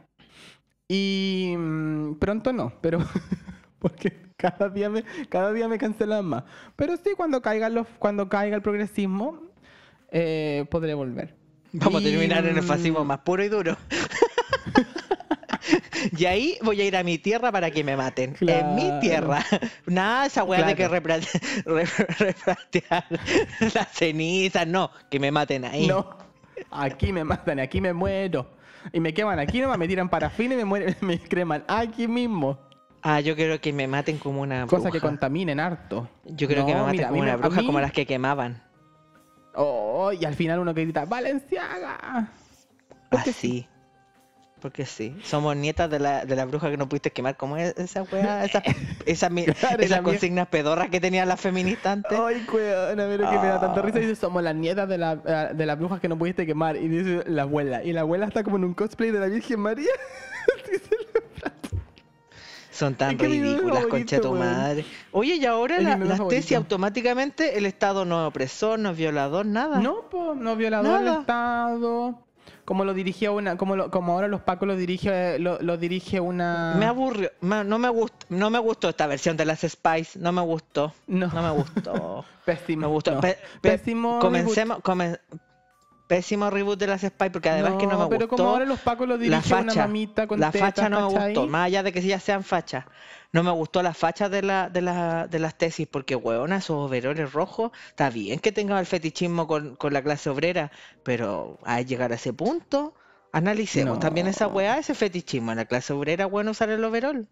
Y mm, pronto no, pero porque cada día me, cada día me cancelan más. Pero sí, cuando caiga, los, cuando caiga el progresismo, eh, podré volver. Vamos a terminar en el fascismo más puro y duro. y ahí voy a ir a mi tierra para que me maten. En mi tierra. Nada, esa weá de que Claro. repra- re- repatriar las cenizas. No, que me maten ahí. No, aquí me matan, aquí me muero. Y me queman aquí nomás, me tiran parafina y me, mueren, me creman aquí mismo. Ah, yo quiero que me maten como una Cosa que bruja. contaminen harto. Yo creo que me maten mira, a como una a bruja, como las que quemaban. Oh, y al final uno que grita, ¡Valenciaga! Porque Así. Porque sí. Somos nietas de la, de la bruja que no pudiste quemar. ¿Cómo es esa weá? Esa, esa, Claro, esas la consignas pedorras que tenían las feministas antes. Ay, cuidado, mira que me da tanta Ah. risa. Dice, somos las nietas de, la, eh, de las brujas que no pudiste quemar. Y dice la abuela. Y la abuela está como en un cosplay de la Virgen María. Dice la- Son tan Es ridículas, concha tu weón. madre. Oye, y ahora Es la- las favorito. tesis automáticamente el Estado no es opresor, no es violador, nada. No, po, no violador del Nada. Estado. Como lo dirigía una, como, lo- como ahora los Pacos lo dirige, lo, lo dirige una. Me aburrió, no me gustó, no me gustó esta versión de las Spice, no me gustó. No. No me gustó. Pésimo. Me gustó. no. Pe- pe- Pésimo. comencemos, comen- pésimo reboot de las Spice porque además que no me pero gustó. como ahora los Pacos lo la dirige una facha, mamita con la facha no me gustó, más allá de que ya sean fachas. No me gustó la facha de, la, de, la, de las tesis, porque, weona, esos overoles rojos, está bien que tenga el fetichismo con, con la clase obrera, pero a llegar a ese punto, analicemos No. también esa weá, ese fetichismo en la clase obrera, bueno usar el overol.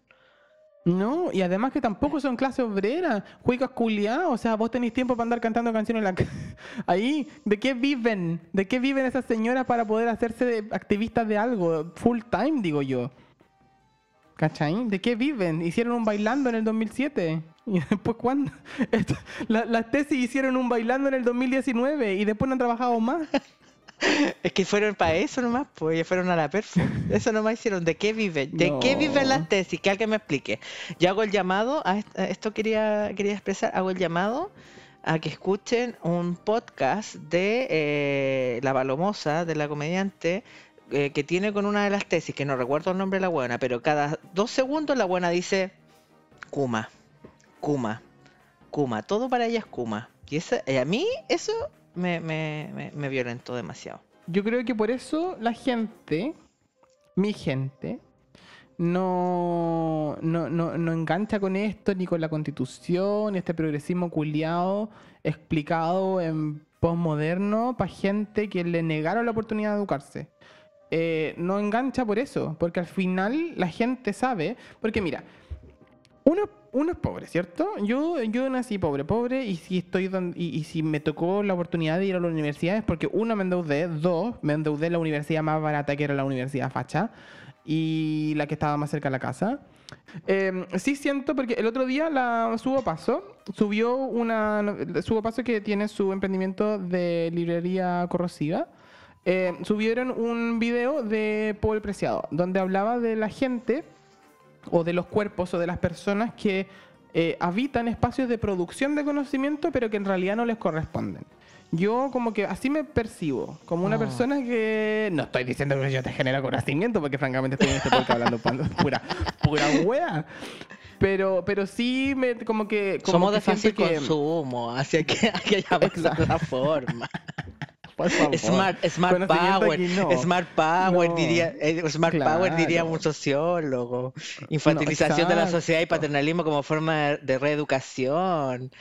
No, y además que tampoco son clase obrera, juegas culiados, o sea, vos tenéis tiempo para andar cantando canciones en la ahí, ¿de qué viven? ¿De qué viven esas señoras para poder hacerse activistas de algo? Full time, digo yo. ¿Cachai? ¿De qué viven? Hicieron un bailando en el 2007. ¿Y después cuándo? Esto- la- las tesis hicieron un bailando en el 2019 y después no han trabajado más. Es que fueron para eso nomás, pues ellos fueron a la perfo. Eso nomás hicieron. ¿De qué viven? ¿De qué viven las tesis? Que alguien me explique. Yo hago el llamado, a est- a esto quería, quería expresar, hago el llamado a que escuchen un podcast de eh, La Palomosa, de la comediante, eh, que tiene con una de las tesis, que no recuerdo el nombre de la buena, pero cada dos segundos la buena dice Kuma, Kuma, Kuma, todo para ella es Kuma. Y esa- y a mí eso me, me, me, violentó demasiado. Yo creo que por eso la gente, mi gente, no, no, no, no engancha con esto, ni con la constitución, este progresismo culiado explicado en postmoderno para gente que le negaron la oportunidad de educarse. Eh, no engancha por eso, porque al final la gente sabe, porque mira, uno, uno es pobre, ¿cierto? Yo, yo nací pobre, pobre, y si estoy don- y, y si me tocó la oportunidad de ir a la universidad es porque uno me endeudé, dos, me endeudé en la universidad más barata que era la universidad facha y la que estaba más cerca de la casa. Eh, sí siento, porque el otro día la Subo Paso subió una. Subo Paso que tiene su emprendimiento de librería corrosiva. eh, subieron un video de Paul Preciado, donde hablaba de la gente o de los cuerpos o de las personas que eh, habitan espacios de producción de conocimiento, pero que en realidad no les corresponden. Yo como que así me percibo, como una Ah. persona que... No estoy diciendo que yo te genera conocimiento, porque francamente estoy en este podcast hablando pura, pura wea. Pero, pero sí me como que... Como Somos que de fácil que- consumo, así que hay que llamarlo de otra forma. Por favor. Smart, smart Power, no. Smart Power No. diría, eh, Smart Power diría un sociólogo. Infantilización de la sociedad y paternalismo como forma de, reeducación.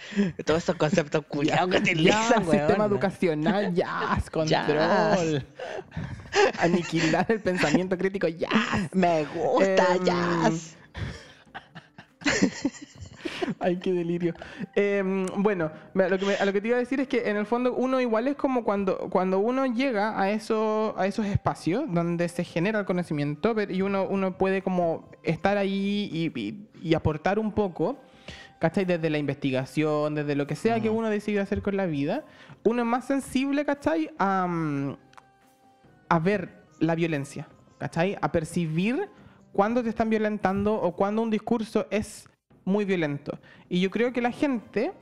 Todos esos conceptos culiados que Ya, utilizan, sistema weona. educacional, ya, control. Aniquilar el pensamiento crítico, ya. Me gusta, Em, jazz. Ay, qué delirio. Em, bueno, lo que me- a lo que te iba a decir es que en el fondo uno igual es como cuando, cuando uno llega a, eso, a esos espacios donde se genera el conocimiento pero- y uno, uno puede como estar ahí y, y- y aportar un poco, ¿cachai? Desde la investigación, desde lo que sea que uno decida hacer con la vida, uno es más sensible, ¿cachai? A, mm, a ver la violencia, ¿cachai? A percibir cuándo te están violentando o cuándo un discurso es muy violento. Y yo creo que la gente,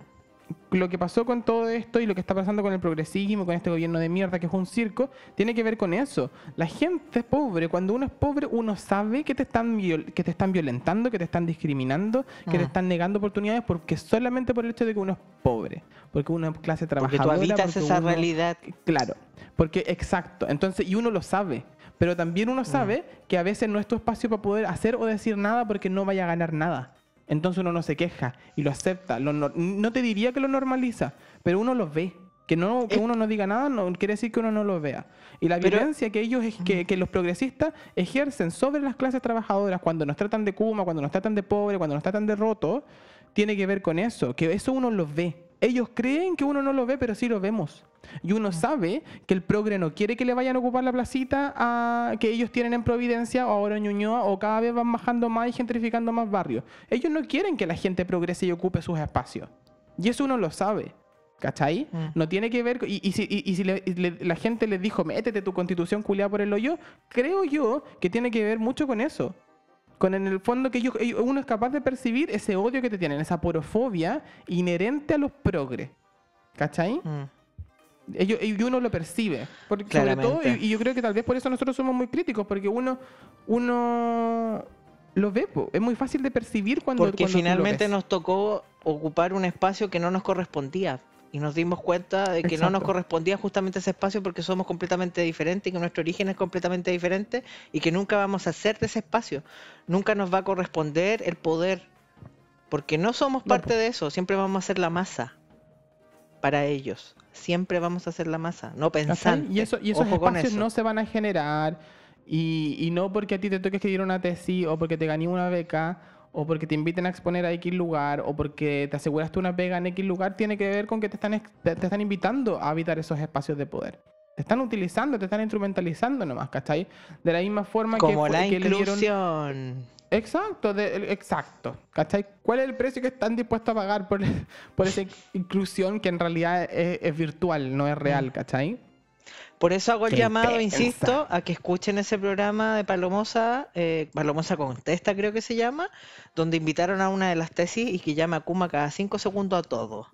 lo que pasó con todo esto y lo que está pasando con el progresismo, con este gobierno de mierda que es un circo, tiene que ver con eso. La gente pobre, cuando uno es pobre, uno sabe que te están, viol- que te están violentando, que te están discriminando, que te Mm. están negando oportunidades porque solamente por el hecho de que uno es pobre, porque uno es clase Porque trabajadora. tú habitas porque esa uno- realidad. Claro, porque exacto. Entonces, y uno lo sabe. Pero también Mm. uno sabe que a veces no es tu espacio para poder hacer o decir nada porque no vaya a ganar nada. Entonces uno no se queja y lo acepta. Lo no, no te diría que lo normaliza, pero uno lo ve. Que, no, que Es- uno no diga nada no quiere decir que uno no lo vea. Y la Pero- violencia que ellos, es que, que los progresistas ejercen sobre las clases trabajadoras cuando nos tratan de kuma, cuando nos tratan de pobre, cuando nos tratan de roto, tiene que ver con eso, que eso uno lo ve. Ellos creen que uno no lo ve, pero sí lo vemos. Y uno sabe que el progre no quiere que le vayan a ocupar la placita a- que ellos tienen en Providencia o ahora en Ñuñoa o cada vez van bajando más y gentrificando más barrios. Ellos no quieren que la gente progrese y ocupe sus espacios. Y eso uno lo sabe. ¿Cachai? Mm. No tiene que ver. con- Y, y si, y- y si le- la gente les dijo, métete tu constitución culiada por el hoyo, creo yo que tiene que ver mucho con eso. Con en el fondo que ellos, ellos- uno es capaz de percibir ese odio que te tienen, esa porofobia inherente a los progres. ¿Cachai? Mm. Ellos, y uno lo percibe. Porque, sobre todo, y, y yo creo que tal vez por eso nosotros somos muy críticos, porque uno, uno lo ve, es muy fácil de percibir cuando Porque cuando tú lo finalmente ves. nos tocó ocupar un espacio que no nos correspondía. Y nos dimos cuenta de que no nos correspondía justamente ese espacio porque somos completamente diferentes y que nuestro origen es completamente diferente y que nunca vamos a ser de ese espacio. Nunca nos va a corresponder el poder. Porque no somos No, parte de eso. Siempre vamos a ser la masa para ellos. Siempre vamos a ser la masa, no pensando. Y, eso, y esos Ojo espacios eso. no se van a generar. Y, y no porque a ti te toque escribir una tesis, o porque te gané una beca, o porque te inviten a exponer a X lugar, o porque te aseguraste una pega en X lugar, tiene que ver con que te están, te, están invitando a habitar esos espacios de poder. Te están utilizando, te están instrumentalizando nomás, ¿cachai? De la misma forma que, Como fue- la que le dieron... Exacto, de- exacto. ¿Cachai? ¿Cuál es el precio que están dispuestos a pagar por, por esa inclusión que en realidad es, es virtual, no es Mm. real, ¿cachai? Por eso hago el llamado, insisto, a que escuchen ese programa de Palomosa, eh, Palomosa Contesta creo que se llama, donde invitaron a una de las tesis y que llama Kuma cada cinco segundos a todo.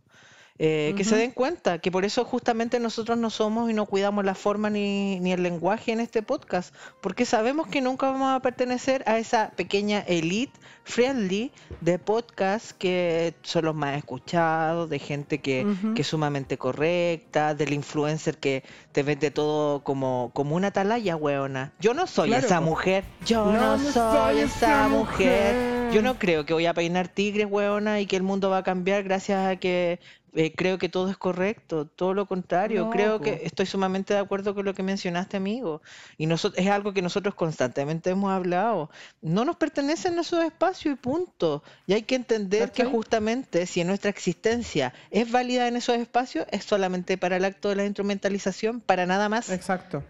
Eh, Que se den cuenta que por eso justamente nosotros no somos y no cuidamos la forma ni, ni el lenguaje en este podcast, porque sabemos que nunca vamos a pertenecer a esa pequeña elite friendly de podcasts que son los más escuchados, de gente que, que es sumamente correcta, del influencer que te vende todo como, como una atalaya, weona. Yo no soy Claro, esa po. mujer, yo no, soy esa mujer. Yo no creo que voy a peinar tigres, weona, y que el mundo va a cambiar gracias a que eh, creo que todo es correcto. Todo lo contrario, No, creo que estoy sumamente de acuerdo con lo que mencionaste, amigo. Y nosotros, es algo que nosotros constantemente hemos hablado. No nos pertenecen esos espacios y punto. Y hay que entender que justamente si nuestra existencia es válida en esos espacios, es solamente para el acto de la instrumentalización, para nada más. Exacto.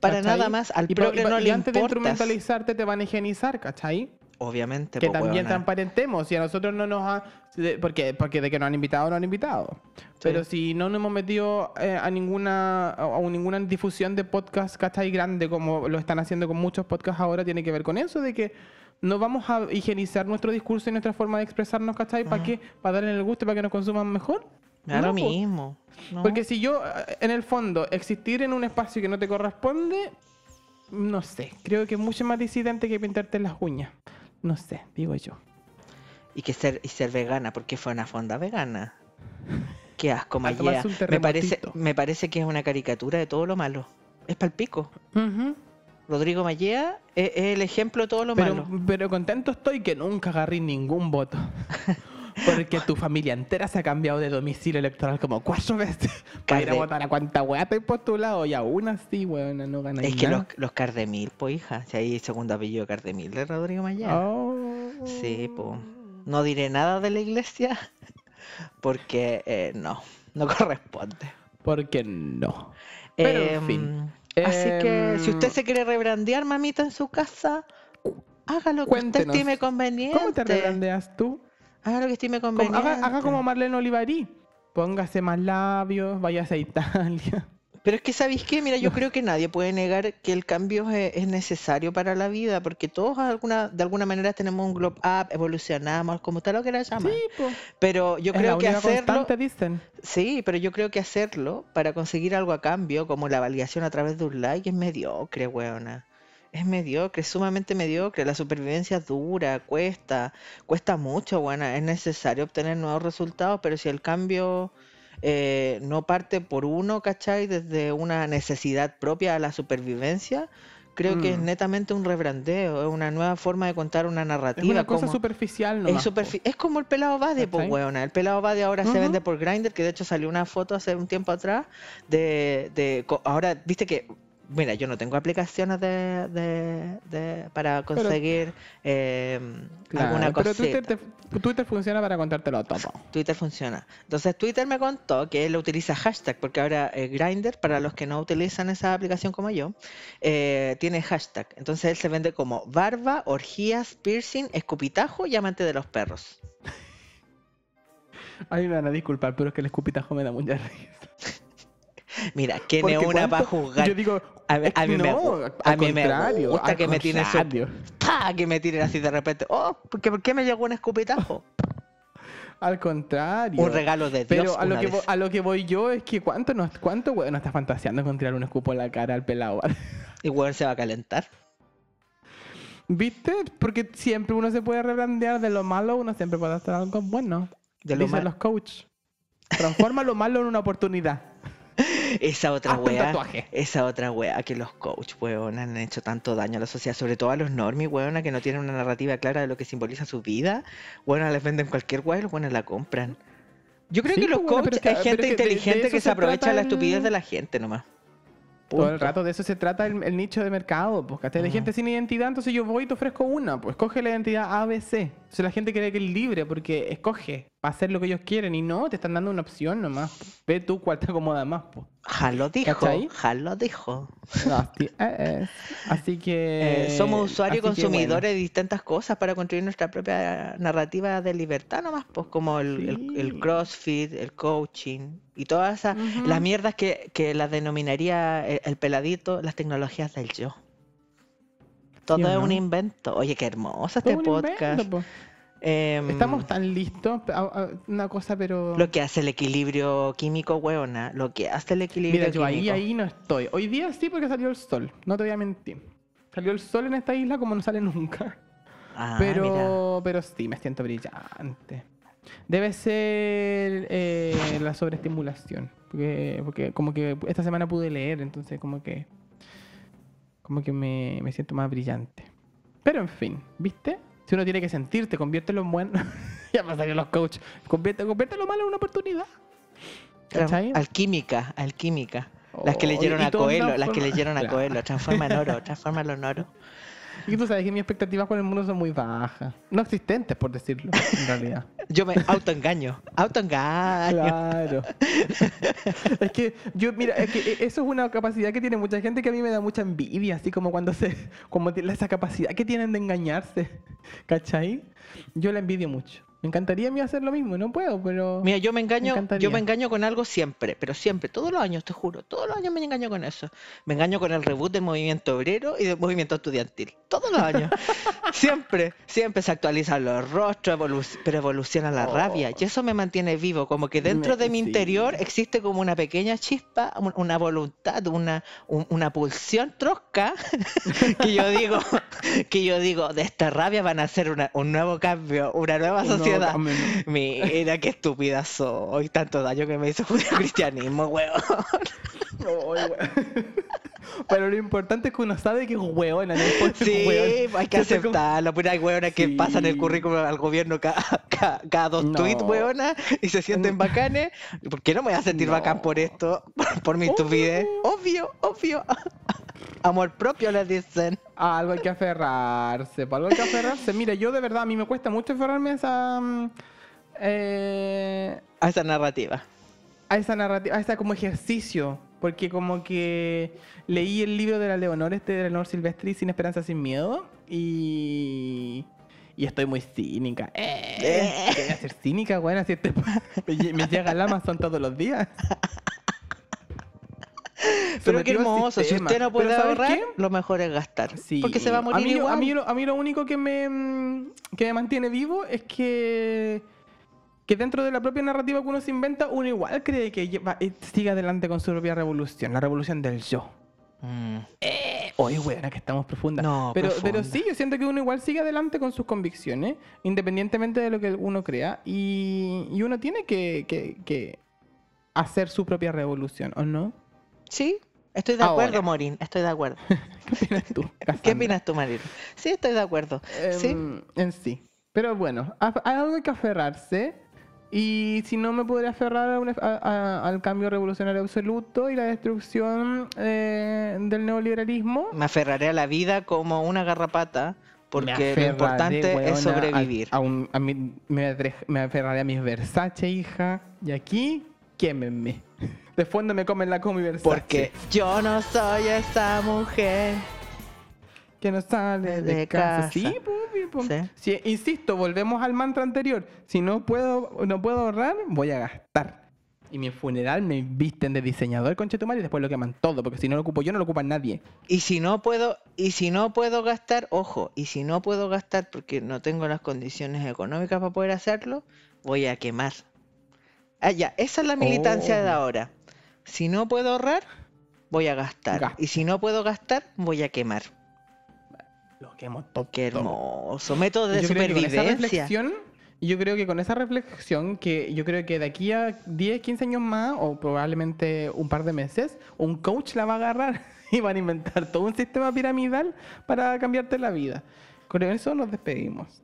Para ¿Cachai? nada más. Al y, y no y le antes de instrumentalizarte te van a higienizar, ¿cachai? Obviamente, Que po, también weona. transparentemos. Y a nosotros no nos ha... de- Porque, porque de que nos han invitado, nos han invitado. Pero si no nos hemos metido eh, a ninguna a, ninguna difusión de podcast, ¿cachai? Grande, como lo están haciendo con muchos podcasts ahora, tiene que ver con eso, de que no vamos a higienizar nuestro discurso y nuestra forma de expresarnos, ¿cachai? ¿Para qué? ¿Para darle el gusto y para que nos consuman mejor? Me da No, lo po. mismo. ¿no? Porque si yo, eh, en el fondo, existir en un espacio que no te corresponde, no sé. Creo que es mucho más disidente que pintarte las uñas. No sé, digo yo. Y que ser, y ser vegana, porque fue una fonda vegana. Qué asco, A tomarse Mayea. un Me parece, me parece que es una caricatura de todo lo malo. Es palpico. Ujú. Rodrigo Mallea es, es el ejemplo de todo lo Pero, malo. pero contento estoy que nunca agarré ningún voto. Porque tu familia entera se ha cambiado de domicilio electoral como cuatro veces. Para ir a votar a cuánta weá te he postulado y aún así, weón, no ganas Es que los, nada. los Cardemil, po hija. Si hay segundo apellido Cardemil de Rodrigo Mallea. Oh. Sí, po. No diré nada de la iglesia porque eh, no, no corresponde. Porque no. Pero, en Em, fin. Así que si usted Em, se quiere rebrandear, mamita, en su casa, haga lo que usted estime conveniente. ¿Cómo te rebrandeas tú? Haga lo que estime Como- conveniente. haga, haga como Marlene Olivarí. Póngase más labios, váyase a Italia. Pero es que, ¿sabéis qué? Mira, yo creo que nadie puede negar que el cambio es, es necesario para la vida, porque todos alguna, de alguna manera tenemos un globe up, evolucionamos, como usted lo quiera llamar. Sí, pues. Pero yo Es creo la que hacerlo, constante, dicen. sí, pero yo creo que hacerlo para conseguir algo a cambio, como la validación a través de un like, es mediocre, weona. Es mediocre, es sumamente mediocre. La supervivencia es dura, cuesta, cuesta mucho, weona. Es necesario obtener nuevos resultados, pero si el cambio eh, no parte por uno, ¿cachai? Desde una necesidad propia a la supervivencia, creo que es Mm. netamente un rebrandeo, es una nueva forma de contar una Es narrativa. una cosa como- superficial, es, po. superfi- es como el pelado Bade, pues, weona. El pelado Bade ahora se vende por Grindr, que de hecho salió una foto hace un tiempo atrás de, de ahora, viste que, mira, yo no tengo aplicaciones de, de- de- para conseguir eh, Claro, alguna pero cosita. Twitter, te- Twitter funciona para contártelo todo. Twitter funciona. Entonces Twitter me contó que él utiliza hashtag, porque ahora eh, Grindr, para los que no utilizan esa aplicación como yo, eh, tiene hashtag. Entonces él se vende como barba, orgías, piercing, escupitajo y amante de los perros. Ay, me van a disculpar, pero es que el escupitajo me da mucha risa. Mira, ¿quién Porque es una para juzgar? Yo digo, A mí- a mí me no, al a mí me gusta que me tiren. Que me tiren así de repente. Oh, ¿por qué, por qué me llegó un escupitajo? Al contrario. Un regalo de Dios. Pero a lo, que vez. vo- a lo que voy yo es que cuánto nos, cuánto weón está fantaseando con tirar un escupo en la cara al pelado. Y weón se va a calentar. ¿Viste? Porque siempre uno se puede rebrandear de lo malo, uno siempre puede hacer algo bueno. De lo Dicen mal- los coach. Transforma lo malo en una oportunidad. Esa otra wea, tatuaje. esa otra wea que los coach, weón, han hecho tanto daño a la sociedad, sobre todo a los normies, weón, que no tienen una narrativa clara de lo que simboliza su vida. Weón, les venden cualquier wea y los weones la compran. Yo creo Sí, que los pues, bueno, coaches hay pero gente de- de inteligente que se se aprovecha de la estupidez de la gente nomás. Todo el rato de eso se trata el, el nicho de mercado, pues, ¿cachai? De Ujú. gente sin identidad, entonces yo voy y te ofrezco una, pues coge la identidad ABC. Entonces la gente cree que es libre porque escoge hacer lo que ellos quieren y no, te están dando una opción nomás. Ve tú cuál te acomoda más, pues. Jalo dijo, ¿Cachai? Jalo dijo. Así es. Así que... Eh, somos usuarios y bueno. consumidores de distintas cosas para construir nuestra propia narrativa de libertad nomás, pues como el, el- el Sí. crossfit, el coaching y todas esas, las mierdas que, que las denominaría el, el peladito, las tecnologías del yo. Todo ¿Sí o es un invento. Oye, qué hermoso este podcast. invento. Em, Estamos tan listos. Una cosa, pero... Lo que hace el equilibrio químico, weona. Lo que hace el equilibrio Mira, yo ahí, químico. ahí no estoy. Hoy día sí porque salió el sol. No te voy a mentir. Salió el sol en esta isla como no sale nunca. Ah, mira. pero, pero sí, me siento brillante. Debe ser eh, la sobreestimulación. Porque, porque como que esta semana pude leer, entonces como que como que me, me siento más brillante. Pero en fin, ¿viste? Si uno tiene que sentirte, conviértelo en bueno. ya pasarían los coaches. Convierte, convierte lo malo en una oportunidad. ¿Cachai? Alquímica, alquímica. Las que Oh, leyeron y a Coelho, las que leyeron a. Coelho, transforma en oro, transforma en oro. Y tú sabes que mis expectativas con el mundo son muy bajas. No existentes, por decirlo, en realidad. Yo me autoengaño, autoengaño. Claro. es que yo, mira, es que eso es una capacidad que tiene mucha gente que a mí me da mucha envidia, así como cuando se, como esa capacidad que tienen de engañarse, ¿cachai? Yo la envidio mucho. Me encantaría a mí hacer lo mismo, no puedo, pero... Mira, yo me engaño, yo me engaño con algo siempre, pero siempre, todos los años, te juro, todos los años me engaño con eso. Me engaño con el reboot del movimiento obrero y del movimiento estudiantil. Todos los años. siempre, siempre se actualizan los rostros, evolu- pero evoluciona la Oh. rabia. Y eso me mantiene vivo, como que dentro Me- de mi sí. interior existe como una pequeña chispa, un- una voluntad, una, un- una pulsión trosca que yo digo, que yo digo, de esta rabia van a hacer una- un nuevo cambio, una nueva sociedad. ¿No? Mira qué estúpida soy, tanto daño que me hizo el cristianismo, weón. Ay, weón. Pero lo importante es que uno sabe que es no ser Sí, hueón. hay que Yo aceptarlo. Pero hay que Sí. pasan el currículum al gobierno cada, cada, cada dos No. tweets, weona, y se sienten bacanes. ¿Por qué no me voy a sentir No. bacán por esto? Por, por mi estupidez. Obvio, obvio. Amor propio les dicen. Algo hay que aferrarse, para algo hay que aferrarse. Mira, yo de verdad, a mí me cuesta mucho aferrarme a esa... mm, eh, A esa narrativa. A esa narrativa, a esa como ejercicio, porque como que leí el libro de la Leonor, este de Leonor Silvestri, Sin Esperanza, Sin Miedo, y, y estoy muy cínica. Eh, Eh. ¿qué voy a ser cínica, bueno, así este, me, lle- me llega el Amazon todos los días. Pero qué hermoso, si usted no puede Pero ¿sabes ahorrar, qué? lo mejor es gastar. Sí. Porque se va a morir mí, lo- igual. A mí, lo, a mí lo único que me, que me mantiene vivo es que, que dentro de la propia narrativa que uno se inventa, uno igual cree que lleva- eh, sigue adelante con su propia revolución, la revolución del yo. Mm. Oye, buena que estamos profundas. No, pero, pero sí, yo siento que uno igual sigue adelante con sus convicciones, independientemente de lo que uno crea, y, y uno tiene que, que- que hacer su propia revolución, ¿o no? Sí, estoy de Ahora. acuerdo, Morín. Estoy de acuerdo. ¿Qué opinas tú? ¿Qué Cassandra? opinas tú, Marino? Sí, estoy de acuerdo. Sí. Em, En sí. Pero bueno, a algo hay que aferrarse. Y si no me podría aferrar a una- a- a- al cambio revolucionario absoluto y la destrucción eh, del neoliberalismo, Me aferraré a la vida como una garrapata porque lo importante weona, es sobrevivir. Un- mi- me, me aferraré a mis Versace, hija. Y aquí, quémenme. De fondo me comen la comi Versace. Porque yo no soy esa mujer. Que no sale de, De casa. casa. Sí. Sí. Si- insisto, volvemos al mantra anterior. Si no puedo, no puedo ahorrar, voy a gastar. Y mi funeral me visten de diseñador, conchetumar, y después lo queman todo, porque si no lo ocupo yo, no lo ocupa nadie. Y si no puedo, y si no puedo gastar, ojo, y si no puedo gastar porque no tengo las condiciones económicas para poder hacerlo, voy a quemar. Ah, ya, esa es la militancia de Oh. ahora. Si no puedo ahorrar, voy a gastar. Y si no puedo gastar, voy a quemar. Todo. Qué hermoso. Método de yo creo que con esa supervivencia. yo creo que con esa reflexión, que yo creo que de aquí a 10, 15 años más, o probablemente un par de meses, un coach la va a agarrar y van a inventar todo un sistema piramidal para cambiarte la vida. Con eso nos despedimos.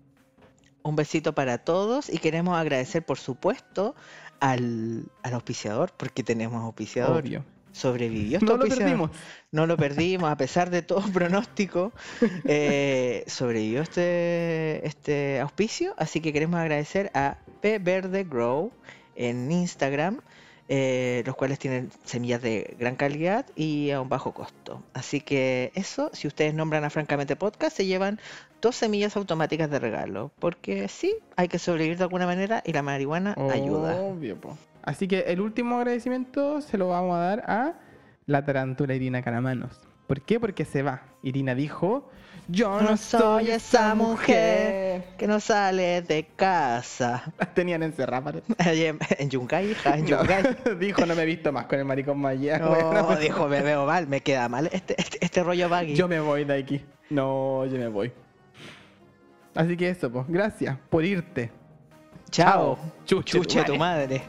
Un besito para todos y queremos agradecer, por supuesto, al, al auspiciador, porque tenemos auspiciador. Obvio. Sobrevivió No lo perdimos. No lo perdimos, a pesar de todo pronóstico. eh, sobrevivió este, este auspicio, así que queremos agradecer a P Verde Grow en Instagram, eh, los cuales tienen semillas de gran calidad y a un bajo costo. Así que eso, si ustedes nombran a Francamente Podcast, se llevan dos semillas automáticas de regalo, porque sí, hay que sobrevivir de alguna manera y la marihuana ayuda. Obvio, po. Así que el último agradecimiento se lo vamos a dar a la tarántula Irina Caramanos. ¿Por qué? Porque se va. Irina dijo, yo no soy esa mujer. que no sale de casa. Las tenían encerradas. en, Yungay, hija, en No, Yungay. dijo, no me he visto más con el maricón Maya. No, Bueno, dijo, me veo mal, me queda mal este, este, este rollo baggy. Yo me voy de aquí. No, yo me voy. Así que eso, pues. Gracias por irte. Chao. Chuche, Chuche tu tu madre.